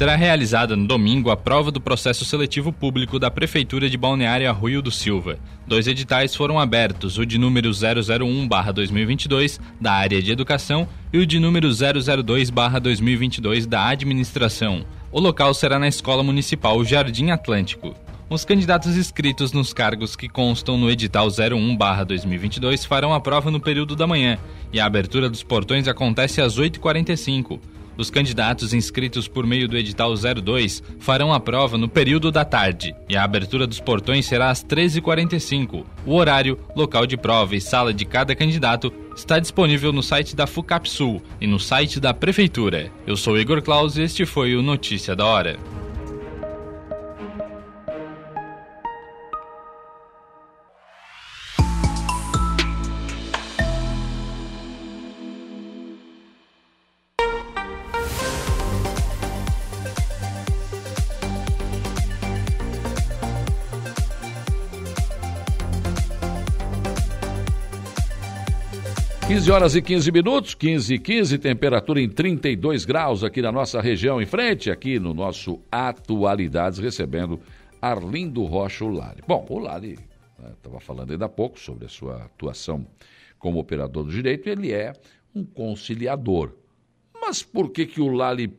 Será realizada no domingo a prova do processo seletivo público da Prefeitura de Balneário Arroio do Silva. Dois editais foram abertos, o de número 001-2022 da área de educação e o de número 002-2022 da administração. O local será na Escola Municipal Jardim Atlântico. Os candidatos inscritos nos cargos que constam no edital 01-2022 farão a prova no período da manhã e a abertura dos portões acontece às 8h45. Os candidatos inscritos por meio do edital 02 farão a prova no período da tarde e a abertura dos portões será às 13h45. O horário, local de prova e sala de cada candidato está disponível no site da FUCAPSUL e no site da Prefeitura. Eu sou Igor Claus e este foi o Notícia da Hora. 15 horas e 15 minutos, 15 e 15, temperatura em 32 graus aqui na nossa região, em frente, aqui no nosso Atualidades, recebendo Arlindo Rocha Lali. Bom, o Lali estava né, falando ainda há pouco sobre a sua atuação como operador do direito, ele é um conciliador. Mas por que, que o Lali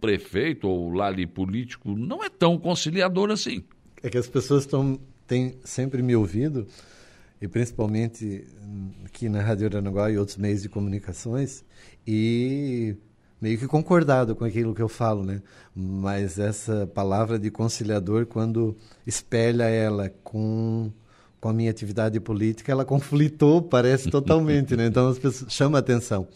prefeito ou o Lali político não é tão conciliador assim? É que as pessoas estão, têm sempre me ouvido e principalmente aqui na Rádio Aranaguá e outros meios de comunicações, e meio que concordado com aquilo que eu falo, né? Mas essa palavra de conciliador, quando espelha ela com, com a minha atividade política, ela conflitou, parece totalmente, né? Então as pessoas chama atenção.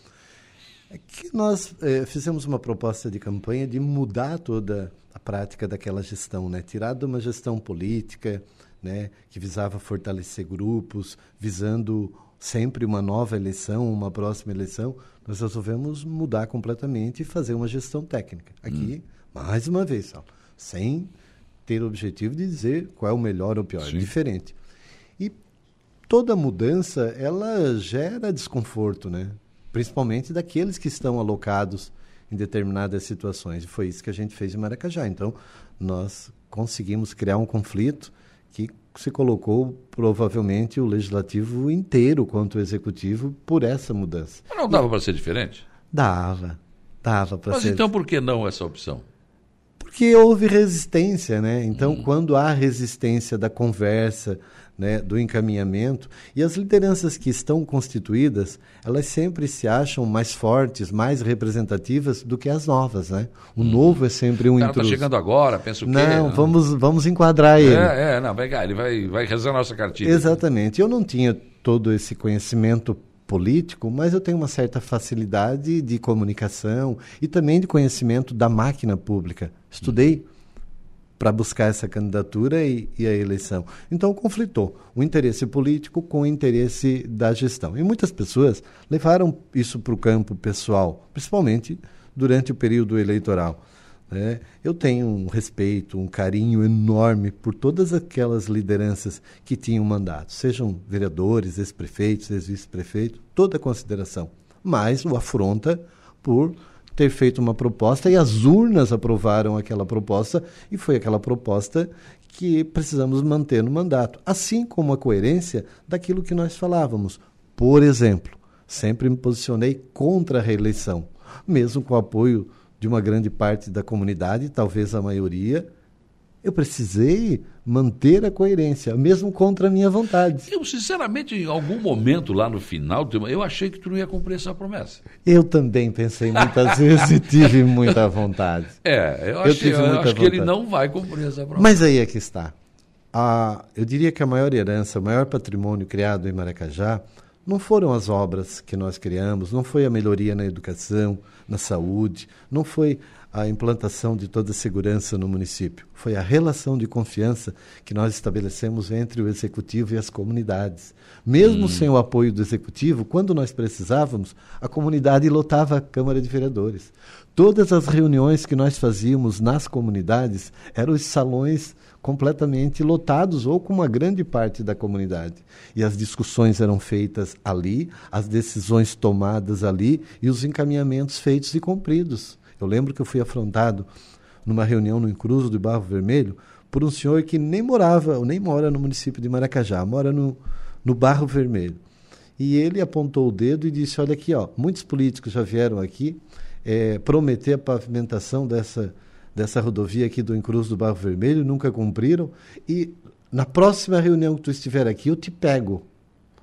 É que nós é, fizemos uma proposta de campanha de mudar toda a prática daquela gestão, né? Tirar de uma gestão política, né, que visava fortalecer grupos, visando sempre uma nova eleição, uma próxima eleição, nós resolvemos mudar completamente e fazer uma gestão técnica. Aqui, hum. mais uma vez, ó, sem ter o objetivo de dizer qual é o melhor ou o pior, é Sim. é diferente. E toda mudança, ela gera desconforto, né? Principalmente daqueles que estão alocados em determinadas situações. E foi isso que a gente fez em Maracajá. Então, nós conseguimos criar um conflito que se colocou provavelmente o legislativo inteiro quanto o executivo por essa mudança. Mas não dava para ser diferente? Dava, dava para ser. Mas então por que não essa opção? Porque houve resistência, né? Então, hum. quando há resistência da conversa, né, do encaminhamento. E as lideranças que estão constituídas, elas sempre se acham mais fortes, mais representativas do que as novas, né? O hum. novo é sempre um o cara tá intruso. Tá chegando agora, penso que não, não, vamos vamos enquadrar ele. É, é, não, vai, ele vai vai rezar a nossa cartilha. Exatamente. Eu não tinha todo esse conhecimento político, mas eu tenho uma certa facilidade de comunicação e também de conhecimento da máquina pública. Estudei para buscar essa candidatura e, e, a eleição. Então, conflitou o interesse político com o interesse da gestão. E muitas pessoas levaram isso para o campo pessoal, principalmente durante o período eleitoral. Né? Eu tenho um respeito, um carinho enorme por todas aquelas lideranças que tinham mandato, sejam vereadores, ex-prefeitos, ex-vice-prefeitos, toda a consideração. Mas o afronta por ter feito uma proposta e as urnas aprovaram aquela proposta e foi aquela proposta que precisamos manter no mandato, assim como a coerência daquilo que nós falávamos. Por exemplo, sempre me posicionei contra a reeleição, mesmo com o apoio de uma grande parte da comunidade, talvez a maioria, eu precisei manter a coerência, mesmo contra a minha vontade. Eu, sinceramente, em algum momento lá no final, eu achei que tu não ia cumprir essa promessa. Eu também pensei muitas vezes e tive muita vontade. É, eu, achei, eu, eu acho que ele não vai cumprir essa promessa. Mas aí é que está. A, eu diria que a maior herança, o maior patrimônio criado em Maracajá não foram as obras que nós criamos, não foi a melhoria na educação, na saúde, não foi a implantação de toda a segurança no município. Foi a relação de confiança que nós estabelecemos entre o executivo e as comunidades. Mesmo hum. sem o apoio do executivo, quando nós precisávamos, a comunidade lotava a Câmara de Vereadores. Todas as reuniões que nós fazíamos nas comunidades eram os salões completamente lotados ou com uma grande parte da comunidade. E as discussões eram feitas ali, as decisões tomadas ali e os encaminhamentos feitos e cumpridos. Eu lembro que eu fui afrontado numa reunião no Encruzo do Barro Vermelho por um senhor que nem morava, ou nem mora no município de Maracajá, mora no, no Barro Vermelho. E ele apontou o dedo e disse: Olha aqui, ó, muitos políticos já vieram aqui é, prometer a pavimentação dessa, dessa rodovia aqui do Encruz do Barro Vermelho, nunca cumpriram. E na próxima reunião que tu estiver aqui, eu te pego.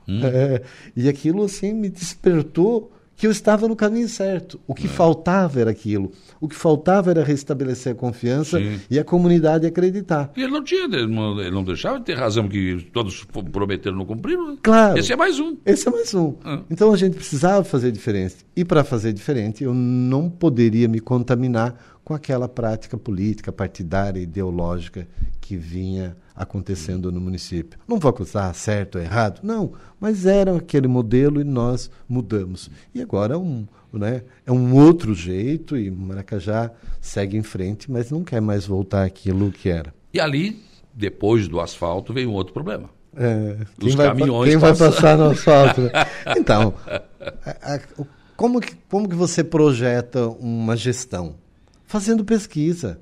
Hum. É, e aquilo assim me despertou que eu estava no caminho certo. O que é. faltava era aquilo. O que faltava era restabelecer a confiança Sim. e a comunidade acreditar. E ele não tinha, ele não, deixava de ter razão que todos prometeram não cumpriram. Né? Claro. Esse é mais um. Esse é mais um. Ah. Então a gente precisava fazer diferente. E para fazer diferente, eu não poderia me contaminar com aquela prática política, partidária, ideológica que vinha acontecendo no município. Não vou acusar certo ou errado, não, mas era aquele modelo e nós mudamos. E agora é um, né, é um outro jeito e Maracajá segue em frente, mas não quer mais voltar àquilo que era. E ali, depois do asfalto, veio um outro problema. É, Os quem caminhões vai, quem vai passar no asfalto? Né? Então, a, a, como, que, como que você projeta uma gestão? Fazendo pesquisa.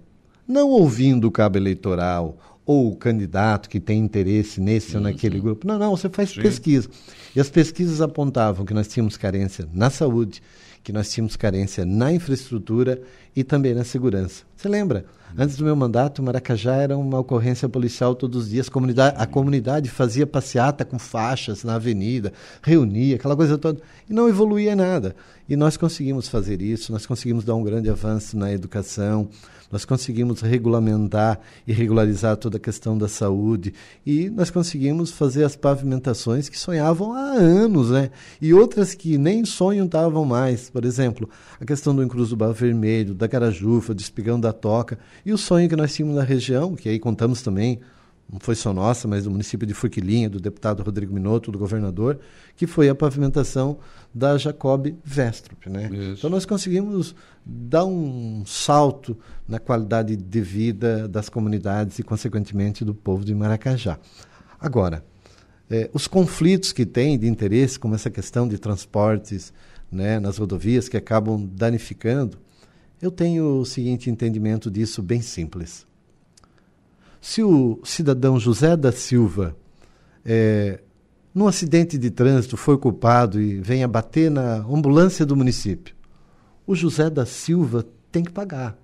Não ouvindo o cabo eleitoral ou o candidato que tem interesse nesse ou naquele grupo. Não, não, você faz Sim. pesquisa. E as pesquisas apontavam que nós tínhamos carência na saúde, que nós tínhamos carência na infraestrutura e também na segurança. Você lembra? Antes do meu mandato, Maracajá era uma ocorrência policial todos os dias. Comunidade, a comunidade fazia passeata com faixas na avenida, reunia, aquela coisa toda, e não evoluía nada. E nós conseguimos fazer isso, nós conseguimos dar um grande avanço na educação, nós conseguimos regulamentar e regularizar toda a questão da saúde e nós conseguimos fazer as pavimentações que sonhavam há anos, né? E outras que nem sonham estavam mais. Por exemplo, a questão do Encruz do Barro Vermelho, da Carajufa, do Espigão da Toca e o sonho que nós tínhamos na região, que aí contamos também não foi só nossa, mas do município de Forquilinha, do deputado Rodrigo Minotto, do governador, que foi a pavimentação da Jacob Vestrup. Né? Então nós conseguimos dar um salto na qualidade de vida das comunidades e, consequentemente, do povo de Maracajá. Agora, eh, os conflitos que tem de interesse, como essa questão de transportes né, nas rodovias que acabam danificando, eu tenho o seguinte entendimento disso bem simples se o cidadão José da Silva, é, num acidente de trânsito, foi culpado e venha bater na ambulância do município, o José da Silva tem que pagar.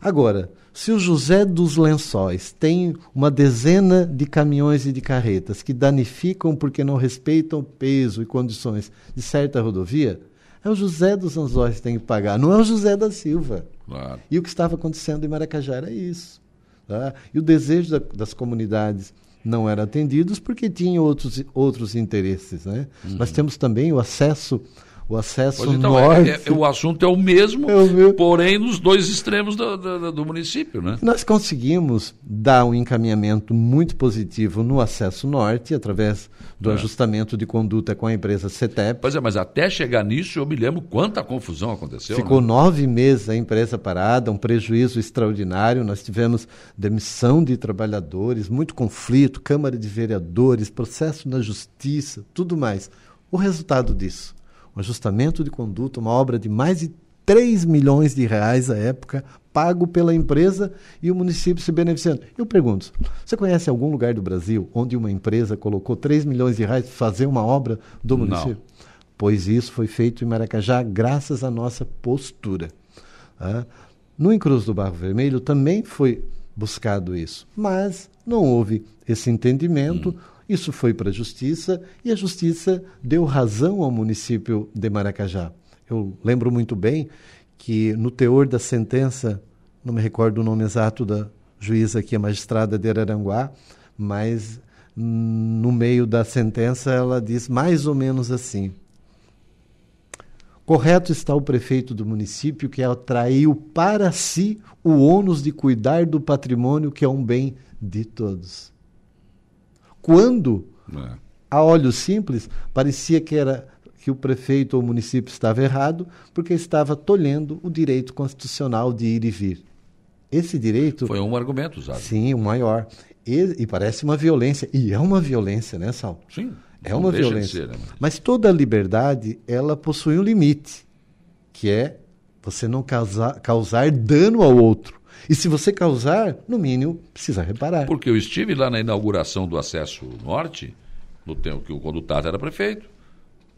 Agora, se o José dos Lençóis tem uma dezena de caminhões e de carretas que danificam porque não respeitam peso e condições de certa rodovia, é o José dos Lençóis que tem que pagar, não é o José da Silva. Claro. E o que estava acontecendo em Maracajá era isso. Tá? E o desejo da, das comunidades não era atendidos porque tinham outros, outros interesses. Né? Uhum. Nós temos também o acesso o acesso pois então, norte. É, é, o assunto é o mesmo, é porém nos dois extremos do, do, do, município. Né? Nós conseguimos dar um encaminhamento muito positivo no acesso norte, através do é. ajustamento de conduta com a empresa CETEP. Pois é, mas até chegar nisso, eu me lembro quanta confusão aconteceu. Ficou né? nove meses a empresa parada, um prejuízo extraordinário. Nós tivemos demissão de trabalhadores, muito conflito, Câmara de Vereadores, processo na justiça, tudo mais. O resultado disso um ajustamento de conduta, uma obra de mais de 3 milhões de reais à época, pago pela empresa e o município se beneficiando. Eu pergunto, você conhece algum lugar do Brasil onde uma empresa colocou 3 milhões de reais para fazer uma obra do município? Não. Pois isso foi feito em Maracajá graças à nossa postura. Ah, no Encruz do Barro Vermelho também foi buscado isso, mas não houve esse entendimento. Hum isso foi para a Justiça e a Justiça deu razão ao município de Maracajá. Eu lembro muito bem que no teor da sentença, não me recordo o nome exato da juíza aqui, a magistrada de Araranguá, mas no meio da sentença ela diz mais ou menos assim: Correto está o prefeito do município que atraiu para si o ônus de cuidar do patrimônio que é um bem de todos. Quando, é. a olhos simples, parecia que era que o prefeito ou o município estava errado porque estava tolhendo o direito constitucional de ir e vir. Esse direito. Foi um argumento usado. Sim, o maior. E, e, parece uma violência. E é uma violência, né, Sal? Sim. É uma violência. Ser, né? Mas toda liberdade, ela possui um limite, que é você não causar, causar dano ao outro. E se você causar, no mínimo, precisa reparar. Porque eu estive lá na inauguração do acesso norte, no tempo que o condutor era prefeito,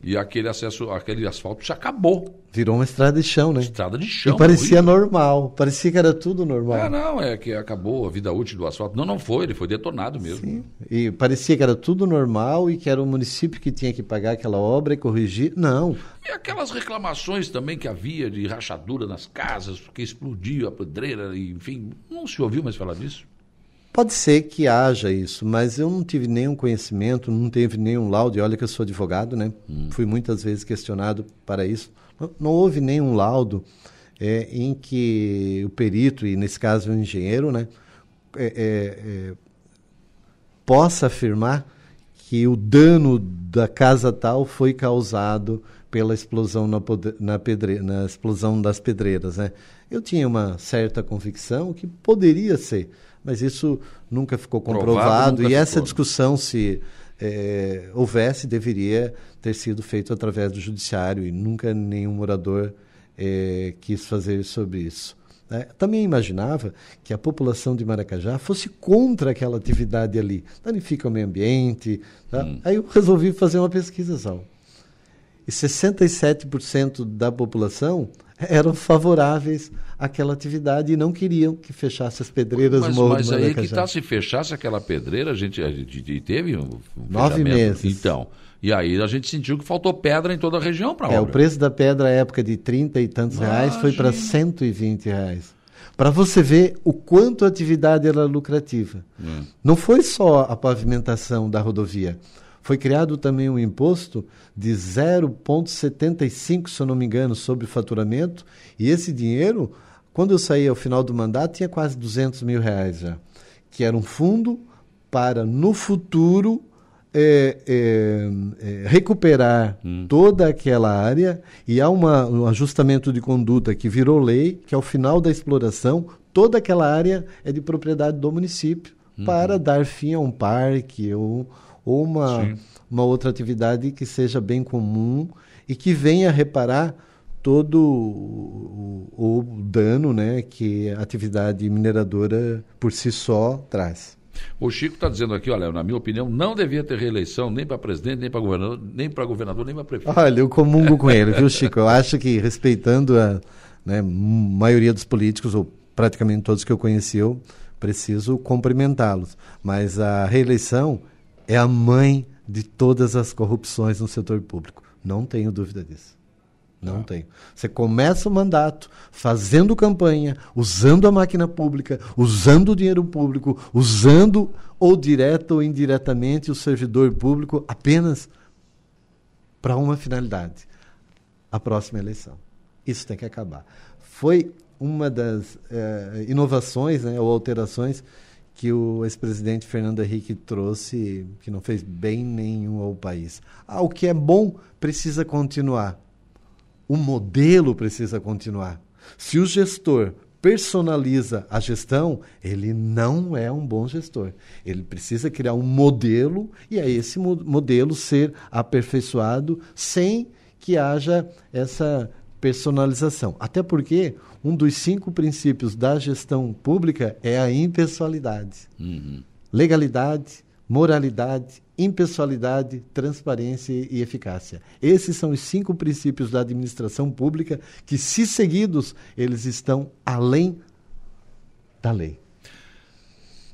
e aquele acesso, aquele asfalto já acabou. Virou uma estrada de chão, né? Estrada de chão. E parecia horrível. normal, parecia que era tudo normal. Ah, não, é que acabou a vida útil do asfalto. Não, não foi, ele foi detonado mesmo. Sim. E parecia que era tudo normal e que era o município que tinha que pagar aquela obra e corrigir. Não. E aquelas reclamações também que havia de rachadura nas casas, porque explodiu a pedreira, enfim, não se ouviu mais falar disso? Pode ser que haja isso, mas eu não tive nenhum conhecimento, não teve nenhum laudo. E olha que eu sou advogado, né? Hum. Fui muitas vezes questionado para isso. Não, não houve nenhum laudo é, em que o perito, e nesse caso o engenheiro, né, é, é, é possa afirmar que o dano da casa tal foi causado pela explosão na, na, pedre, na explosão das pedreiras, né? Eu tinha uma certa convicção que poderia ser mas isso nunca ficou comprovado. Provado, nunca e essa ficou. Né? discussão, se é, houvesse, deveria ter sido feito através do judiciário e nunca nenhum morador é, quis fazer sobre isso. Né? Também imaginava que a população de Maracajá fosse contra aquela atividade ali. Danifica o meio ambiente. Tá? Hum. Aí eu resolvi fazer uma pesquisa, Sal. E 67% da população eram favoráveis àquela atividade e não queriam que fechasse as pedreiras mas, Morro Mas aí que está, se fechasse aquela pedreira, a gente, a gente teve um Nove meses. Então, e aí a gente sentiu que faltou pedra em toda a região para é, O preço da pedra à época de 30 e tantos Imagina. reais foi para 120 reais. Para você ver o quanto a atividade era lucrativa. Hum. Não foi só a pavimentação da rodovia. Foi criado também um imposto de 0,75, se eu não me engano, sobre o faturamento. E esse dinheiro, quando eu saí ao final do mandato, tinha quase 200 mil reais já. Que era um fundo para, no futuro, é, é, é, recuperar hum. toda aquela área e há uma, um ajustamento de conduta que virou lei, que ao final da exploração, toda aquela área é de propriedade do município uhum. para dar fim a um parque ou ou uma, uma outra atividade que seja bem comum e que venha reparar todo o, o, o dano né, que a atividade mineradora por si só traz. O Chico está dizendo aqui, olha, na minha opinião, não devia ter reeleição nem para presidente, nem para governador, nem para governador, nem para prefeito. Olha, eu comungo com ele, viu, Chico? Eu acho que respeitando a né, maioria dos políticos, ou praticamente todos que eu conheci, eu preciso cumprimentá-los. Mas a reeleição é a mãe de todas as corrupções no setor público. Não tenho dúvida disso. Não ah. tenho. Você começa o mandato fazendo campanha, usando a máquina pública, usando o dinheiro público, usando ou direto ou indiretamente o servidor público apenas para uma finalidade: a próxima eleição. Isso tem que acabar. Foi uma das eh, inovações né, ou alterações que o ex-presidente Fernando Henrique trouxe, que não fez bem nenhum ao país. Ah, o que é bom precisa continuar. O modelo precisa continuar. Se o gestor personaliza a gestão, ele não é um bom gestor. Ele precisa criar um modelo e é esse modelo ser aperfeiçoado sem que haja essa personalização. Até porque um dos cinco princípios da gestão pública é a impessoalidade. Uhum. Legalidade, moralidade, impessoalidade, transparência e eficácia. Esses são os cinco princípios da administração pública que, se seguidos, eles estão além da lei.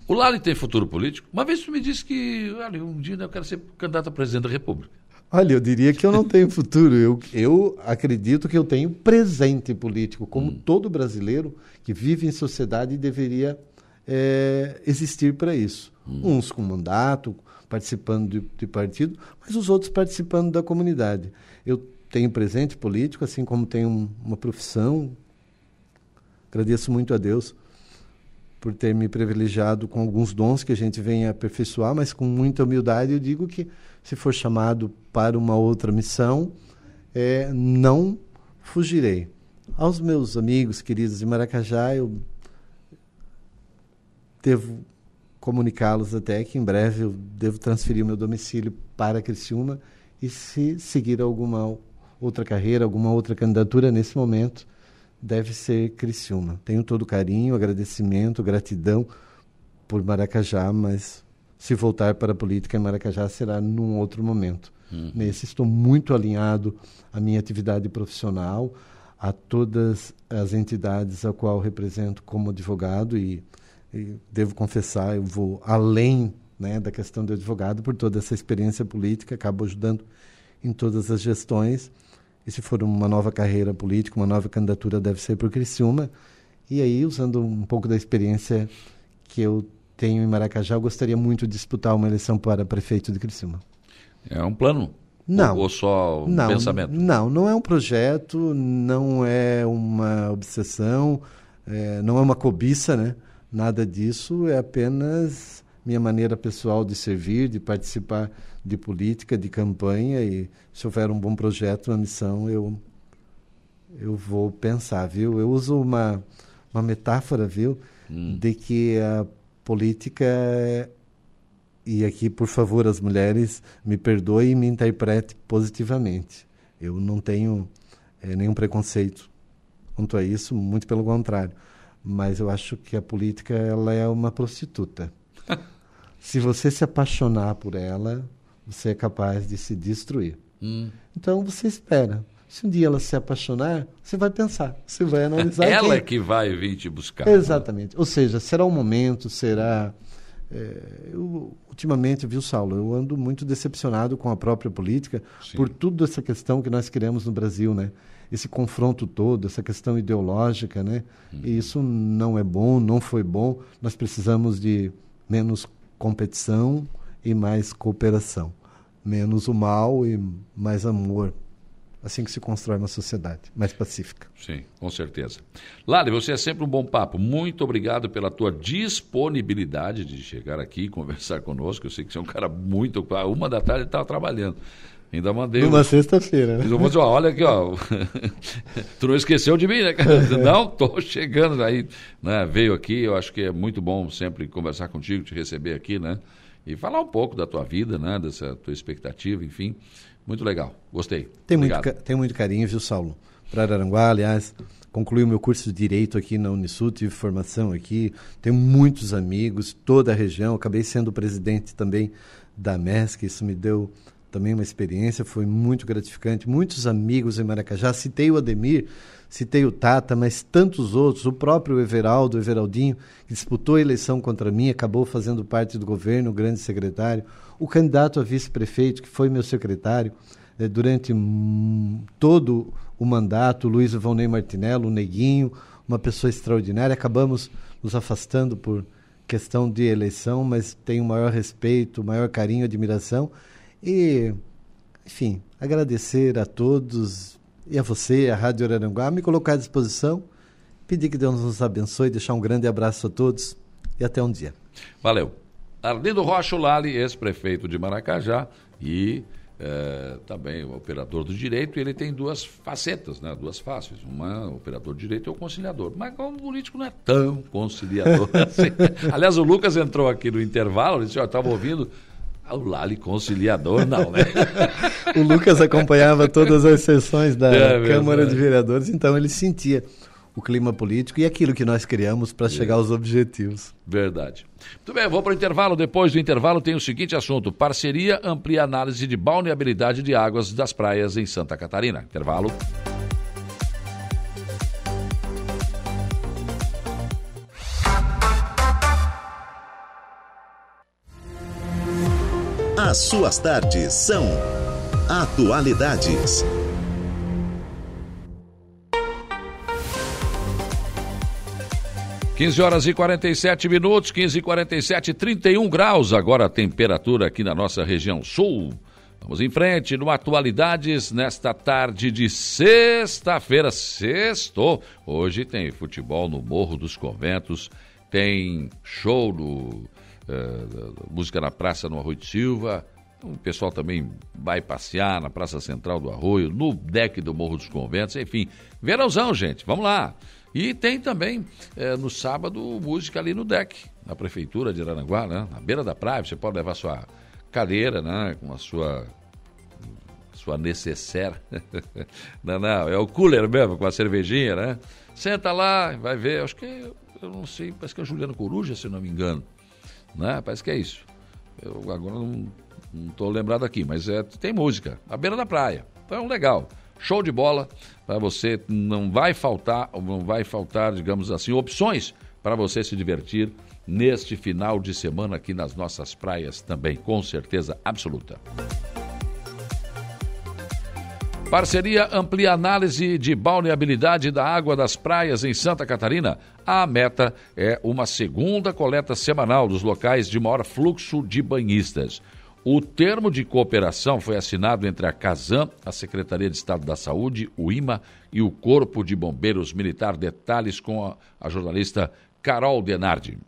O Lali tem futuro político? Uma vez tu me disse que, olha, um dia eu quero ser candidato a presidente da República. Olha, eu diria que eu não tenho futuro. Eu, eu acredito que eu tenho presente político, como hum. todo brasileiro que vive em sociedade deveria é, existir para isso. Hum. Uns com mandato, participando de, de, partido, mas os outros participando da comunidade. Eu tenho presente político, assim como tenho um, uma profissão. Agradeço muito a Deus por ter me privilegiado com alguns dons que a gente vem aperfeiçoar, mas com muita humildade eu digo que se for chamado para uma outra missão, é, não fugirei. Aos meus amigos queridos de Maracajá, eu devo comunicá-los até que em breve eu devo transferir o meu domicílio para Criciúma e se seguir alguma outra carreira, alguma outra candidatura nesse momento, deve ser Criciúma. Tenho todo o carinho, agradecimento, gratidão por Maracajá, mas se voltar para a política em Maracajá será num outro momento. Uhum. Nesse estou muito alinhado à minha atividade profissional, a todas as entidades a qual represento como advogado e, e devo confessar, eu vou além né, da questão do advogado por toda essa experiência política, acabo ajudando em todas as gestões e se for uma nova carreira política, uma nova candidatura, deve ser por Criciúma. E aí, usando um pouco da experiência que eu tenho em Maracajá, eu gostaria muito de disputar uma eleição para prefeito de Criciúma. É um plano? Não. Ou só um não, pensamento? Não, não é um projeto, não é uma obsessão, é, não é uma cobiça, né? Nada disso, é apenas minha maneira pessoal de servir, de participar de política, de campanha e se houver um bom projeto, uma missão, eu eu vou pensar, viu? Eu uso uma uma metáfora, viu, hum. de que a política é, e aqui, por favor, as mulheres me perdoem e me interpretem positivamente. Eu não tenho é, nenhum preconceito quanto a isso, muito pelo contrário. Mas eu acho que a política ela é uma prostituta. Se você se apaixonar por ela, você é capaz de se destruir. Hum. Então você espera. Se um dia ela se apaixonar, você vai pensar, você vai analisar. ela é que vai vir te buscar. Exatamente. Ou seja, será um momento, será. É, eu, ultimamente, viu, Saulo, eu ando muito decepcionado com a própria política Sim. por tudo essa questão que nós criamos no Brasil, né? Esse confronto todo, essa questão ideológica, né? Hum. E isso não é bom, não foi bom. Nós precisamos de menos competição, e mais cooperação. Menos o mal e mais amor. Assim que se constrói uma sociedade mais pacífica. Sim, com certeza. Lali, você é sempre um bom papo. Muito obrigado pela tua disponibilidade de chegar aqui e conversar conosco. Eu sei que você é um cara muito ocupado. Uma da tarde estava trabalhando. Ainda mandei. Numa um... sexta-feira, né? Olha aqui, ó. tu não esqueceu de mim, né, cara? não, tô chegando aí. Né? Veio aqui, eu acho que é muito bom sempre conversar contigo, te receber aqui, né? e falar um pouco da tua vida, né, dessa tua expectativa, enfim. Muito legal, gostei. Tem, muito, tem muito carinho, viu, Saulo? Para Aranguá, aliás, concluí o meu curso de Direito aqui na Unisul, tive formação aqui, tenho muitos amigos, toda a região, acabei sendo presidente também da MESC, isso me deu também uma experiência, foi muito gratificante. Muitos amigos em Maracajá, citei o Ademir, citei o Tata, mas tantos outros, o próprio Everaldo, Everaldinho, que disputou a eleição contra mim, acabou fazendo parte do governo, o grande secretário, o candidato a vice-prefeito, que foi meu secretário eh, durante todo o mandato, Luiz Ivonei Martinello, o Neguinho, uma pessoa extraordinária. Acabamos nos afastando por questão de eleição, mas tenho o maior respeito, maior carinho, admiração. E, enfim, agradecer a todos e a você, a Rádio Araranguá, me colocar à disposição, pedir que Deus nos abençoe, deixar um grande abraço a todos e até um dia. Valeu. Arlindo Rocha Lali, ex-prefeito de Maracajá e é, também operador do direito, ele tem duas facetas, né? duas faces. Uma, operador de direito e o conciliador. Mas o político não é tão conciliador assim. Aliás, o Lucas entrou aqui no intervalo, ele disse, ó, estava ouvindo o Lali conciliador, não, né? o Lucas acompanhava todas as sessões da é Câmara de Vereadores, então ele sentia o clima político e aquilo que nós criamos para chegar aos objetivos. Verdade. Muito bem, vou para o intervalo. Depois do intervalo tem o seguinte assunto: parceria amplia análise de balneabilidade de águas das praias em Santa Catarina. Intervalo. As suas tardes são Atualidades. Quinze horas e 47 minutos, 15 e 47, 31 graus agora a temperatura aqui na nossa região sul. Vamos em frente no Atualidades nesta tarde de sexta-feira. Sexto. Hoje tem futebol no Morro dos Conventos, tem show no uh, Música na Praça no Arroio de Silva. O pessoal também vai passear na Praça Central do Arroio, no deck do Morro dos Conventos, enfim. Verãozão, gente, vamos lá. E tem também uh, no sábado música ali no deck, na Prefeitura de Aranguá, né? na beira da praia. Você pode levar sua cadeira, né? Com a sua sua necessaire. não, não, é o cooler mesmo, com a cervejinha, né? Senta lá, vai ver, acho que, eu não sei, parece que é Juliano Coruja, se não me engano. Né? Parece que é isso. Eu agora não estou lembrado aqui, mas é, tem música, à beira da praia. Então, legal. Show de bola para você, não vai faltar, não vai faltar, digamos assim, opções para você se divertir neste final de semana aqui nas nossas praias também, com certeza absoluta. Parceria amplia análise de balneabilidade da água das praias em Santa Catarina. A meta é uma segunda coleta semanal dos locais de maior fluxo de banhistas. O termo de cooperação foi assinado entre a Casam, a Secretaria de Estado da Saúde, o IMA e o Corpo de Bombeiros Militar. Detalhes com a, jornalista Carol Denardi.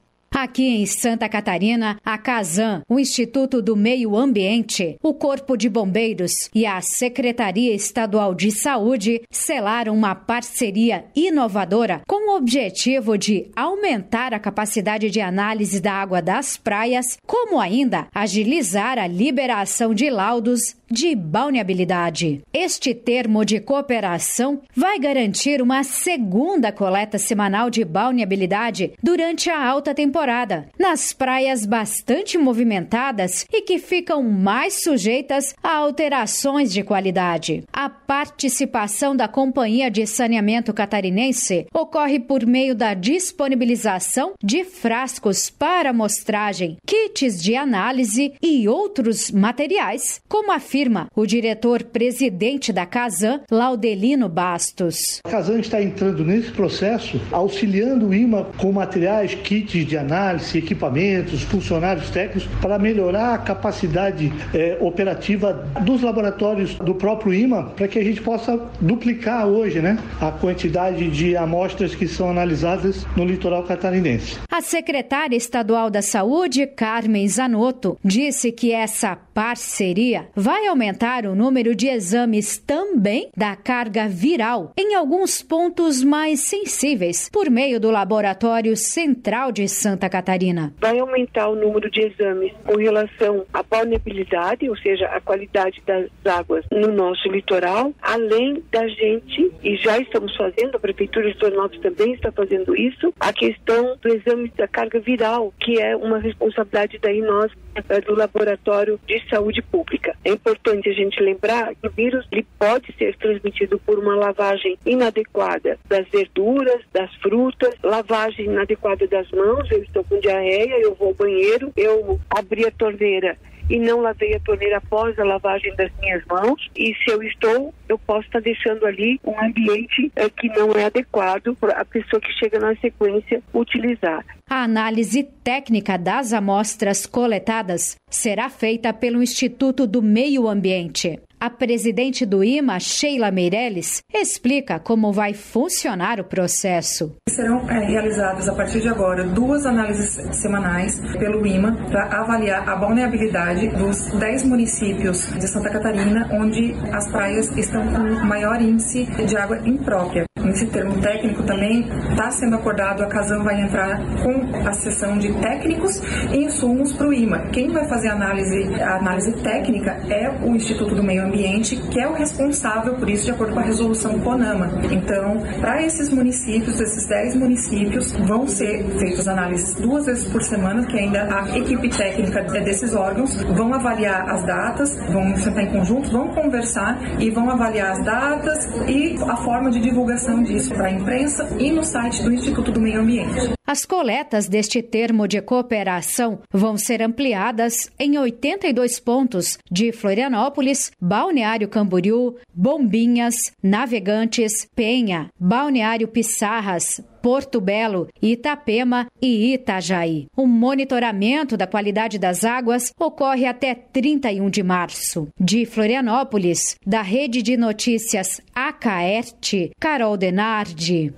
Aqui em Santa Catarina, a Casan, o Instituto do Meio Ambiente, o Corpo de Bombeiros e a Secretaria Estadual de Saúde selaram uma parceria inovadora com o objetivo de aumentar a capacidade de análise da água das praias, como ainda agilizar a liberação de laudos de balneabilidade. Este termo de cooperação vai garantir uma segunda coleta semanal de balneabilidade durante a alta temporada, nas praias bastante movimentadas e que ficam mais sujeitas a alterações de qualidade. A participação da Companhia de Saneamento Catarinense ocorre por meio da disponibilização de frascos para amostragem, kits de análise e outros materiais, como a afirma o diretor-presidente da Casan, Laudelino Bastos. A Casan está entrando nesse processo, auxiliando o IMA com materiais, kits de análise, equipamentos, funcionários técnicos, para melhorar a capacidade é, operativa dos laboratórios do próprio IMA, para que a gente possa duplicar hoje né, a quantidade de amostras que são analisadas no litoral catarinense. A secretária estadual da Saúde, Carmen Zanotto, disse que essa parceria vai aumentar o número de exames também da carga viral em alguns pontos mais sensíveis por meio do Laboratório Central de Santa Catarina. Vai aumentar o número de exames com relação à vulnerabilidade, ou seja, a qualidade das águas no nosso litoral, além da gente, e já estamos fazendo, a Prefeitura de Florianópolis também está fazendo isso, a questão do exame da carga viral, que é uma responsabilidade daí nós do Laboratório de Saúde Pública. É importante importante a gente lembrar que o vírus ele pode ser transmitido por uma lavagem inadequada das verduras, das frutas, lavagem inadequada das mãos. Eu estou com diarreia, eu vou ao banheiro, eu abri a torneira e não lavei a torneira após a lavagem das minhas mãos. E se eu estou, eu posso estar deixando ali um ambiente é, que não é adequado para a pessoa que chega na sequência utilizar. A análise técnica das amostras coletadas será feita pelo Instituto do Meio Ambiente. A presidente do IMA, Sheila Meirelles, explica como vai funcionar o processo. Serão é, realizadas a partir de agora duas análises semanais pelo IMA para avaliar a vulnerabilidade dos 10 municípios de Santa Catarina onde as praias estão com maior índice de água imprópria. Nesse termo técnico também está sendo acordado, a Casam vai entrar com a sessão de técnicos e insumos para o IMA. Quem vai fazer a análise, a análise técnica é o Instituto do Meio Ambiente, que é o responsável por isso de acordo com a resolução CONAMA. Então, para esses municípios, esses 10 municípios, vão ser feitas análises duas vezes por semana, que ainda a equipe técnica desses órgãos vão avaliar as datas, vão sentar em conjunto, vão conversar e vão avaliar as datas e a forma de divulgação disso para a imprensa e no site do Instituto do Meio Ambiente. As coletas deste termo de cooperação vão ser ampliadas em 82 pontos de Florianópolis, Balneário Camboriú, Bombinhas, Navegantes, Penha, Balneário Pissarras, Porto Belo, Itapema e Itajaí. O monitoramento da qualidade das águas ocorre até 31 de março. De Florianópolis, da Rede de Notícias Acaerte, Carol Denardi.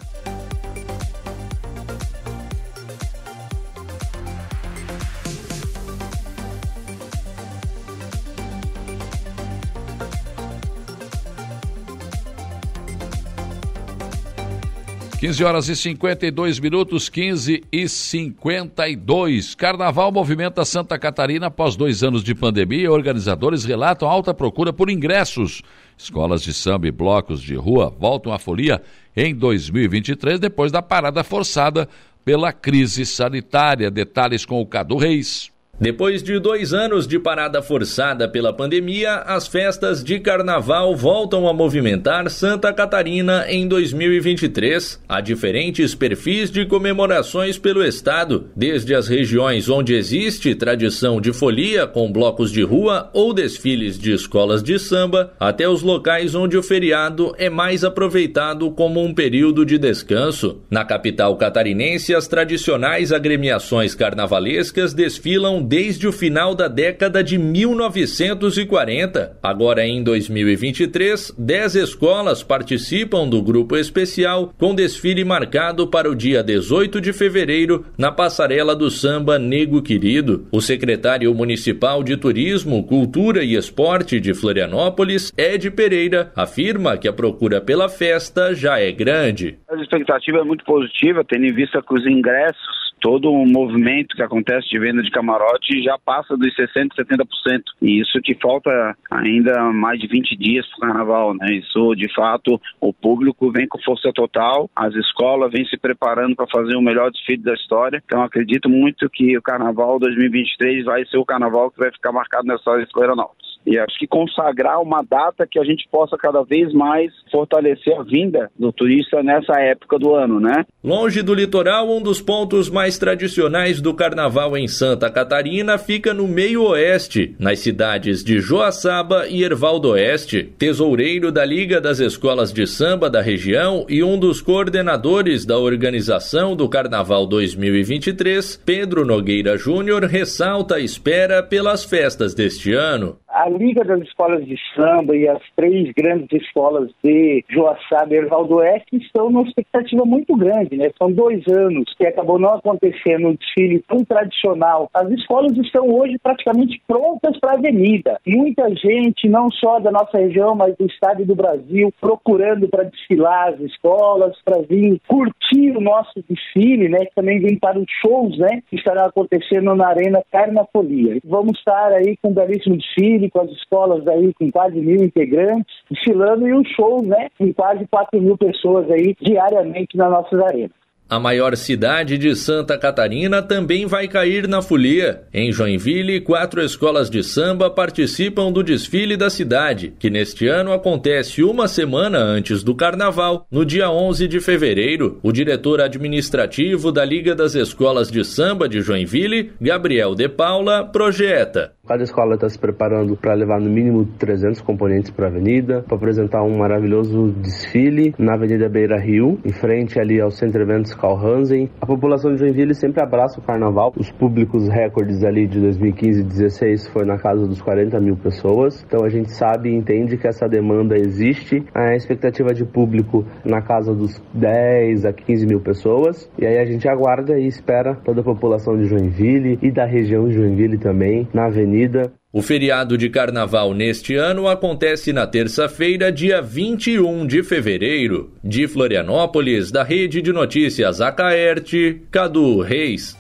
15 horas e 52 minutos, 15 e 52. Carnaval movimenta Santa Catarina após dois anos de pandemia. Organizadores relatam alta procura por ingressos. Escolas de samba e blocos de rua voltam à folia em 2023, depois da parada forçada pela crise sanitária. Detalhes com o Cadu Reis. Depois de dois anos de parada forçada pela pandemia, as festas de carnaval voltam a movimentar Santa Catarina em 2023. Há diferentes perfis de comemorações pelo estado, desde as regiões onde existe tradição de folia com blocos de rua ou desfiles de escolas de samba, até os locais onde o feriado é mais aproveitado como um período de descanso. Na capital catarinense, as tradicionais agremiações carnavalescas desfilam desde o final da década de 1940. Agora, em 2023, 10 escolas participam do grupo especial, com desfile marcado para o dia 18 de fevereiro na passarela do samba Nego Querido. O secretário municipal de Turismo, Cultura e Esporte de Florianópolis, Ed Pereira, afirma que a procura pela festa já é grande. A expectativa é muito positiva, tendo em vista que os ingressos todo o movimento que acontece de venda de camarote já passa dos 60%, 70%. E isso que falta ainda mais de 20 dias para o carnaval, né? Isso, de fato, o público vem com força total, as escolas vêm se preparando para fazer o melhor desfile da história. Então, acredito muito que o carnaval 2023 vai ser o carnaval que vai ficar marcado na história de Florianópolis e acho que consagrar uma data que a gente possa cada vez mais fortalecer a vinda do turista nessa época do ano, né? Longe do litoral, um dos pontos mais tradicionais do carnaval em Santa Catarina fica no meio oeste, nas cidades de Joaçaba e Ervaldo Oeste. Tesoureiro da Liga das Escolas de Samba da região e um dos coordenadores da organização do Carnaval 2023, Pedro Nogueira Júnior ressalta a espera pelas festas deste ano a Liga das Escolas de Samba e as três grandes escolas de Joaçaba e Ervaldo Oeste estão numa expectativa muito grande, né? São dois anos que acabou não acontecendo um desfile tão tradicional. As escolas estão hoje praticamente prontas para a avenida. Muita gente, não só da nossa região, mas do estado e do Brasil, procurando para desfilar as escolas, para vir curtir o nosso desfile, né? Que também vem para os shows, né? Que estarão acontecendo na Arena Carnafolia. Vamos estar aí com um belíssimo desfile, com as escolas aí com quase mil integrantes, desfilando e um show, né, com quase 4 mil pessoas aí diariamente nas nossas arenas. A maior cidade de Santa Catarina também vai cair na folia. Em Joinville, quatro escolas de samba participam do desfile da cidade, que neste ano acontece uma semana antes do carnaval, no dia 11 de fevereiro. O diretor administrativo da Liga das Escolas de Samba de Joinville, Gabriel De Paula, projeta. Cada escola está se preparando para levar no mínimo 300 componentes para a avenida, para apresentar um maravilhoso desfile na Avenida Beira Rio, em frente ali ao Centro Eventos Carl Hansen. A população de Joinville sempre abraça o carnaval. Os públicos recordes ali de 2015 e 2016 foi na casa dos 40 mil pessoas. Então a gente sabe e entende que essa demanda existe. A expectativa de público na casa dos 10 a 15 mil pessoas. E aí a gente aguarda e espera toda a população de Joinville e da região de Joinville também na avenida Avenida. O feriado de carnaval neste ano acontece na terça-feira, dia 21 de fevereiro. De Florianópolis, da Rede de Notícias Acaerte, Cadu Reis.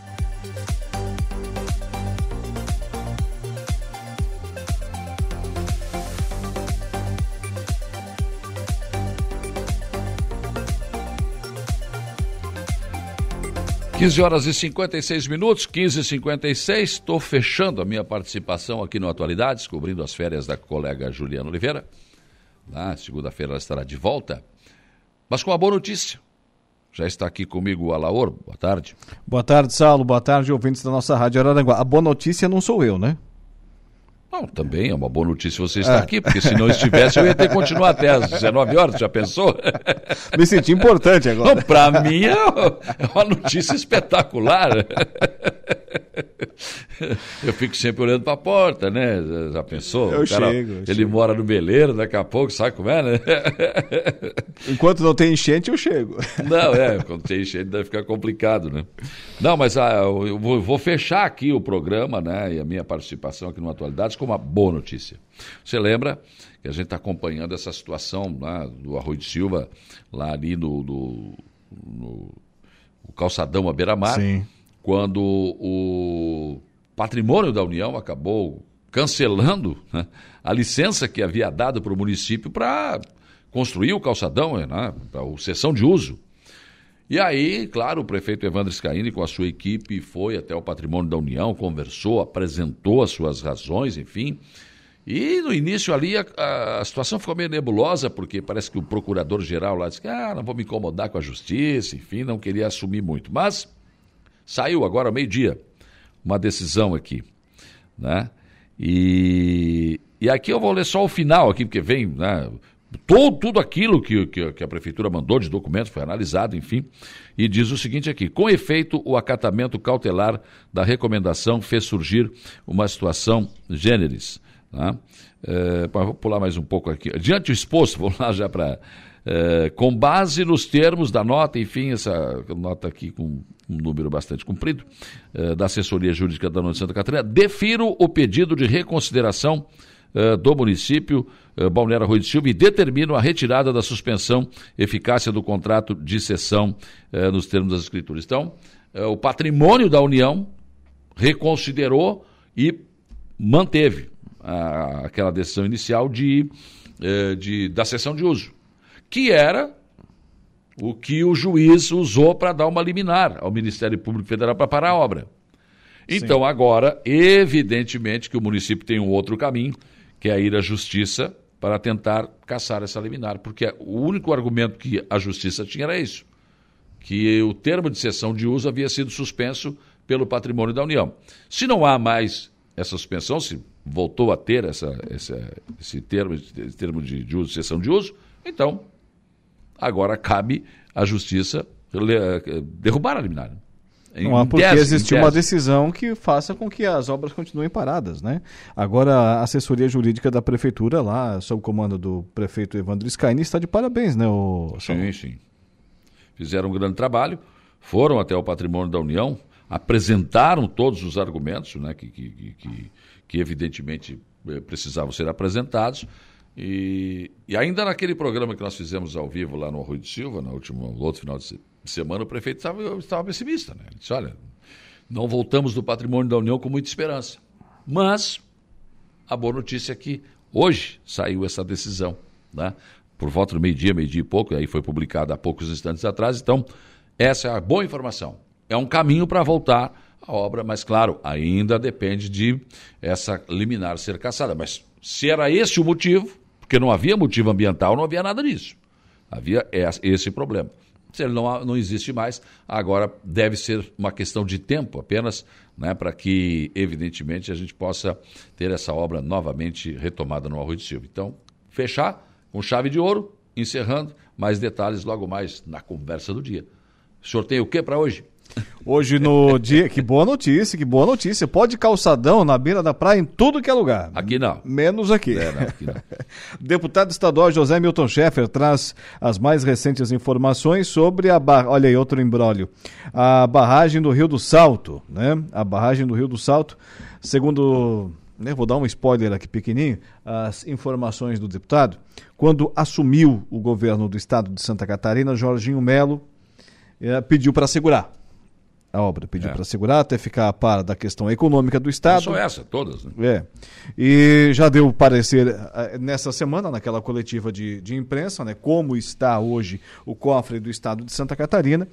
15 horas e 56 minutos, 15 e 56 Estou fechando a minha participação aqui no Atualidades, cobrindo as férias da colega Juliana Oliveira. Na segunda-feira ela estará de volta, mas com uma boa notícia. Já está aqui comigo o Alaor. Boa tarde. Boa tarde, Saulo. Boa tarde, ouvintes da nossa Rádio Araranguá. A boa notícia não sou eu, né? Não, também é uma boa notícia você estar é. aqui, porque se não estivesse eu ia ter que continuar até às 19 horas, já pensou? Me senti importante agora. Para mim é, é uma notícia espetacular. Eu fico sempre olhando para a porta, né? Já pensou? Eu cara, chego. Eu ele chego. mora no Beleiro, daqui a pouco, sabe como é, né? Enquanto não tem enchente, eu chego. Não, é, quando tem enchente deve ficar complicado, né? Não, mas ah, eu vou, vou, fechar aqui o programa, né? E a minha participação aqui no Atualidades com uma boa notícia. Você lembra que a gente está acompanhando essa situação lá do Arroio de Silva, lá ali no, no, no, no calçadão à beira-mar? Quando o patrimônio da União acabou cancelando né, a licença que havia dado para o município para construir o calçadão, né, para a sessão de uso. E aí, claro, o prefeito Evandro Scaini, com a sua equipe, foi até o patrimônio da União, conversou, apresentou as suas razões, enfim. E no início ali a, a situação ficou meio nebulosa, porque parece que o procurador-geral lá disse que ah, não vou me incomodar com a justiça, enfim, não queria assumir muito. Mas Saiu agora meio-dia uma decisão aqui, né? E, e aqui eu vou ler só o final aqui, porque vem, né? Todo, tudo aquilo que, que, que, a prefeitura mandou de documentos foi analisado, enfim, e diz o seguinte aqui: com efeito, o acatamento cautelar da recomendação fez surgir uma situação generis. Tá? É, vou pular mais um pouco aqui. Diante do exposto, vou lá já para é, com base nos termos da nota, enfim, essa nota aqui com um número bastante comprido, é, da assessoria jurídica da União de Santa Catarina, defiro o pedido de reconsideração é, do município Balneário Rui de Silva e determino a retirada da suspensão eficácia do contrato de cessão nos termos das escrituras. Então, o patrimônio da União reconsiderou e manteve a, aquela decisão inicial de, de, da cessão de uso que era o que o juiz usou para dar uma liminar ao Ministério Público Federal para parar a obra. Então, Sim. agora, evidentemente que o município tem um outro caminho, que é ir à justiça para tentar caçar essa liminar, porque o único argumento que a justiça tinha era isso, que o termo de cessão de uso havia sido suspenso pelo patrimônio da União. Se não há mais essa suspensão, se voltou a ter essa, essa esse termo, esse termo de, de uso, cessão de uso, então Agora cabe à justiça eh, derrubar a liminar. Não há porque existe uma decisão que faça com que as obras continuem paradas, né? Agora, a assessoria jurídica da prefeitura, lá, sob o comando do prefeito Evandro Scaini, está de parabéns, né? O... Sim, sim. Fizeram um grande trabalho, foram até o patrimônio da União, apresentaram todos os argumentos, né? Que, que, que, que evidentemente eh, precisavam ser apresentados e, e, ainda naquele programa que nós fizemos ao vivo lá no Arroio de Silva, no último no outro final de semana, o prefeito estava, estava pessimista. Né? Ele disse: olha, não voltamos do patrimônio da União com muita esperança. Mas a boa notícia é que hoje saiu essa decisão, né? por volta do meio-dia, meio-dia e pouco, aí foi publicada há poucos instantes atrás. Então, essa é a boa informação. É um caminho para voltar a obra, mas claro, ainda depende de essa liminar ser caçada. Mas se era esse o motivo, porque não havia motivo ambiental, não havia nada disso. Havia esse problema. Se ele não, não existe mais, agora deve ser uma questão de tempo apenas, né, para que, evidentemente, a gente possa ter essa obra novamente retomada no Arroio de Silva. Então, fechar com chave de ouro, encerrando, mais detalhes logo mais na conversa do dia. O senhor tem o que para hoje? Hoje no dia. Que boa notícia, que boa notícia. Pode calçadão na beira da praia em tudo que é lugar. Aqui não. Menos aqui. É, não, aqui não. Deputado estadual José Milton Schaeffer traz as mais recentes informações sobre a. Bar... Olha aí, outro embrólio. A barragem do Rio do Salto, né? A barragem do Rio do Salto, segundo. Né, vou dar um spoiler aqui pequenininho, as informações do deputado. Quando assumiu o governo do estado de Santa Catarina, Jorginho Melo eh, pediu para segurar a obra. Pediu é. para segurar até ficar a par da questão econômica do Estado. Não só essa, todas. Né? É. E já deu parecer eh, nessa semana, naquela coletiva de, de imprensa, né, como está hoje o cofre do Estado de Santa Catarina.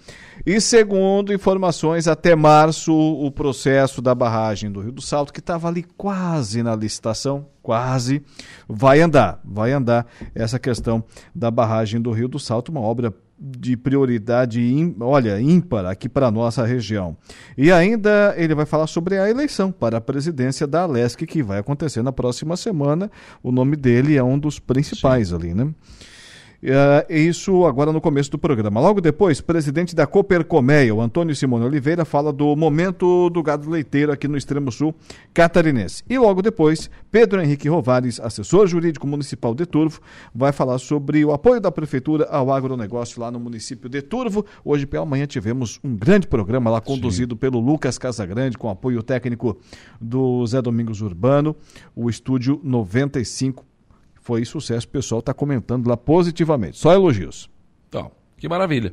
E segundo informações, até março, o processo da barragem do Rio do Salto, que estava ali quase na licitação, quase, vai andar, vai andar essa questão da barragem do Rio do Salto, uma obra de prioridade, olha, ímpar aqui para a nossa região. E ainda ele vai falar sobre a eleição para a presidência da Alesc, que vai acontecer na próxima semana. O nome dele é um dos principais Sim. ali, né? Uh, isso agora no começo do programa. Logo depois, presidente da Copercomeia, o Antônio Simone Oliveira, fala do momento do gado leiteiro aqui no extremo sul catarinense. E logo depois, Pedro Henrique Rovares, assessor jurídico municipal de Turvo, vai falar sobre o apoio da prefeitura ao agronegócio lá no município de Turvo. Hoje pela manhã tivemos um grande programa lá conduzido Sim. pelo Lucas Casagrande, com apoio técnico do Zé Domingos Urbano, o estúdio 95 foi sucesso, o pessoal está comentando lá positivamente. Só elogios. Então, que maravilha.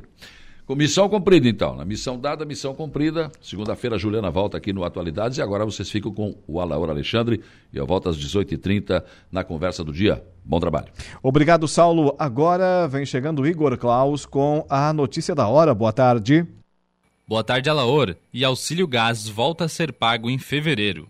Com missão cumprida, então. Na missão dada, missão cumprida. Segunda-feira, a Juliana volta aqui no Atualidades e agora vocês ficam com o Alaor Alexandre e eu volto às 18h30 na conversa do dia. Bom trabalho. Obrigado, Saulo. Agora vem chegando o Igor Klaus com a notícia da hora. Boa tarde. Boa tarde, Alaor. E auxílio gás volta a ser pago em fevereiro.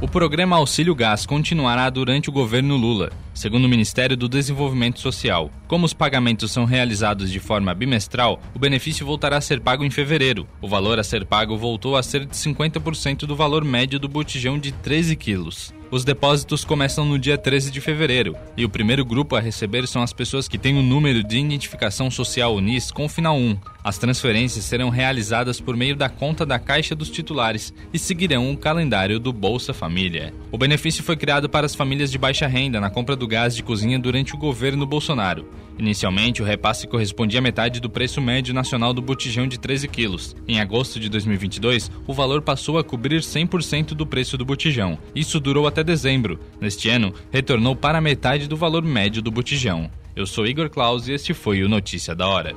O programa Auxílio Gás continuará durante o governo Lula, segundo o Ministério do Desenvolvimento Social. Como os pagamentos são realizados de forma bimestral, o benefício voltará a ser pago em fevereiro. O valor a ser pago voltou a ser de 50% do valor médio do botijão de 13 quilos. Os depósitos começam no dia 13 de fevereiro e o primeiro grupo a receber são as pessoas que têm o número de identificação social UNIS com final 1. As transferências serão realizadas por meio da conta da Caixa dos titulares e seguirão o calendário do Bolsa Família. O benefício foi criado para as famílias de baixa renda na compra do gás de cozinha durante o governo Bolsonaro. Inicialmente, o repasse correspondia à metade do preço médio nacional do botijão de 13 quilos. Em agosto de 2022, o valor passou a cobrir 100% do preço do botijão. Isso durou até dezembro. Neste ano, retornou para metade do valor médio do botijão. Eu sou Igor Claus e este foi o Notícia da Hora.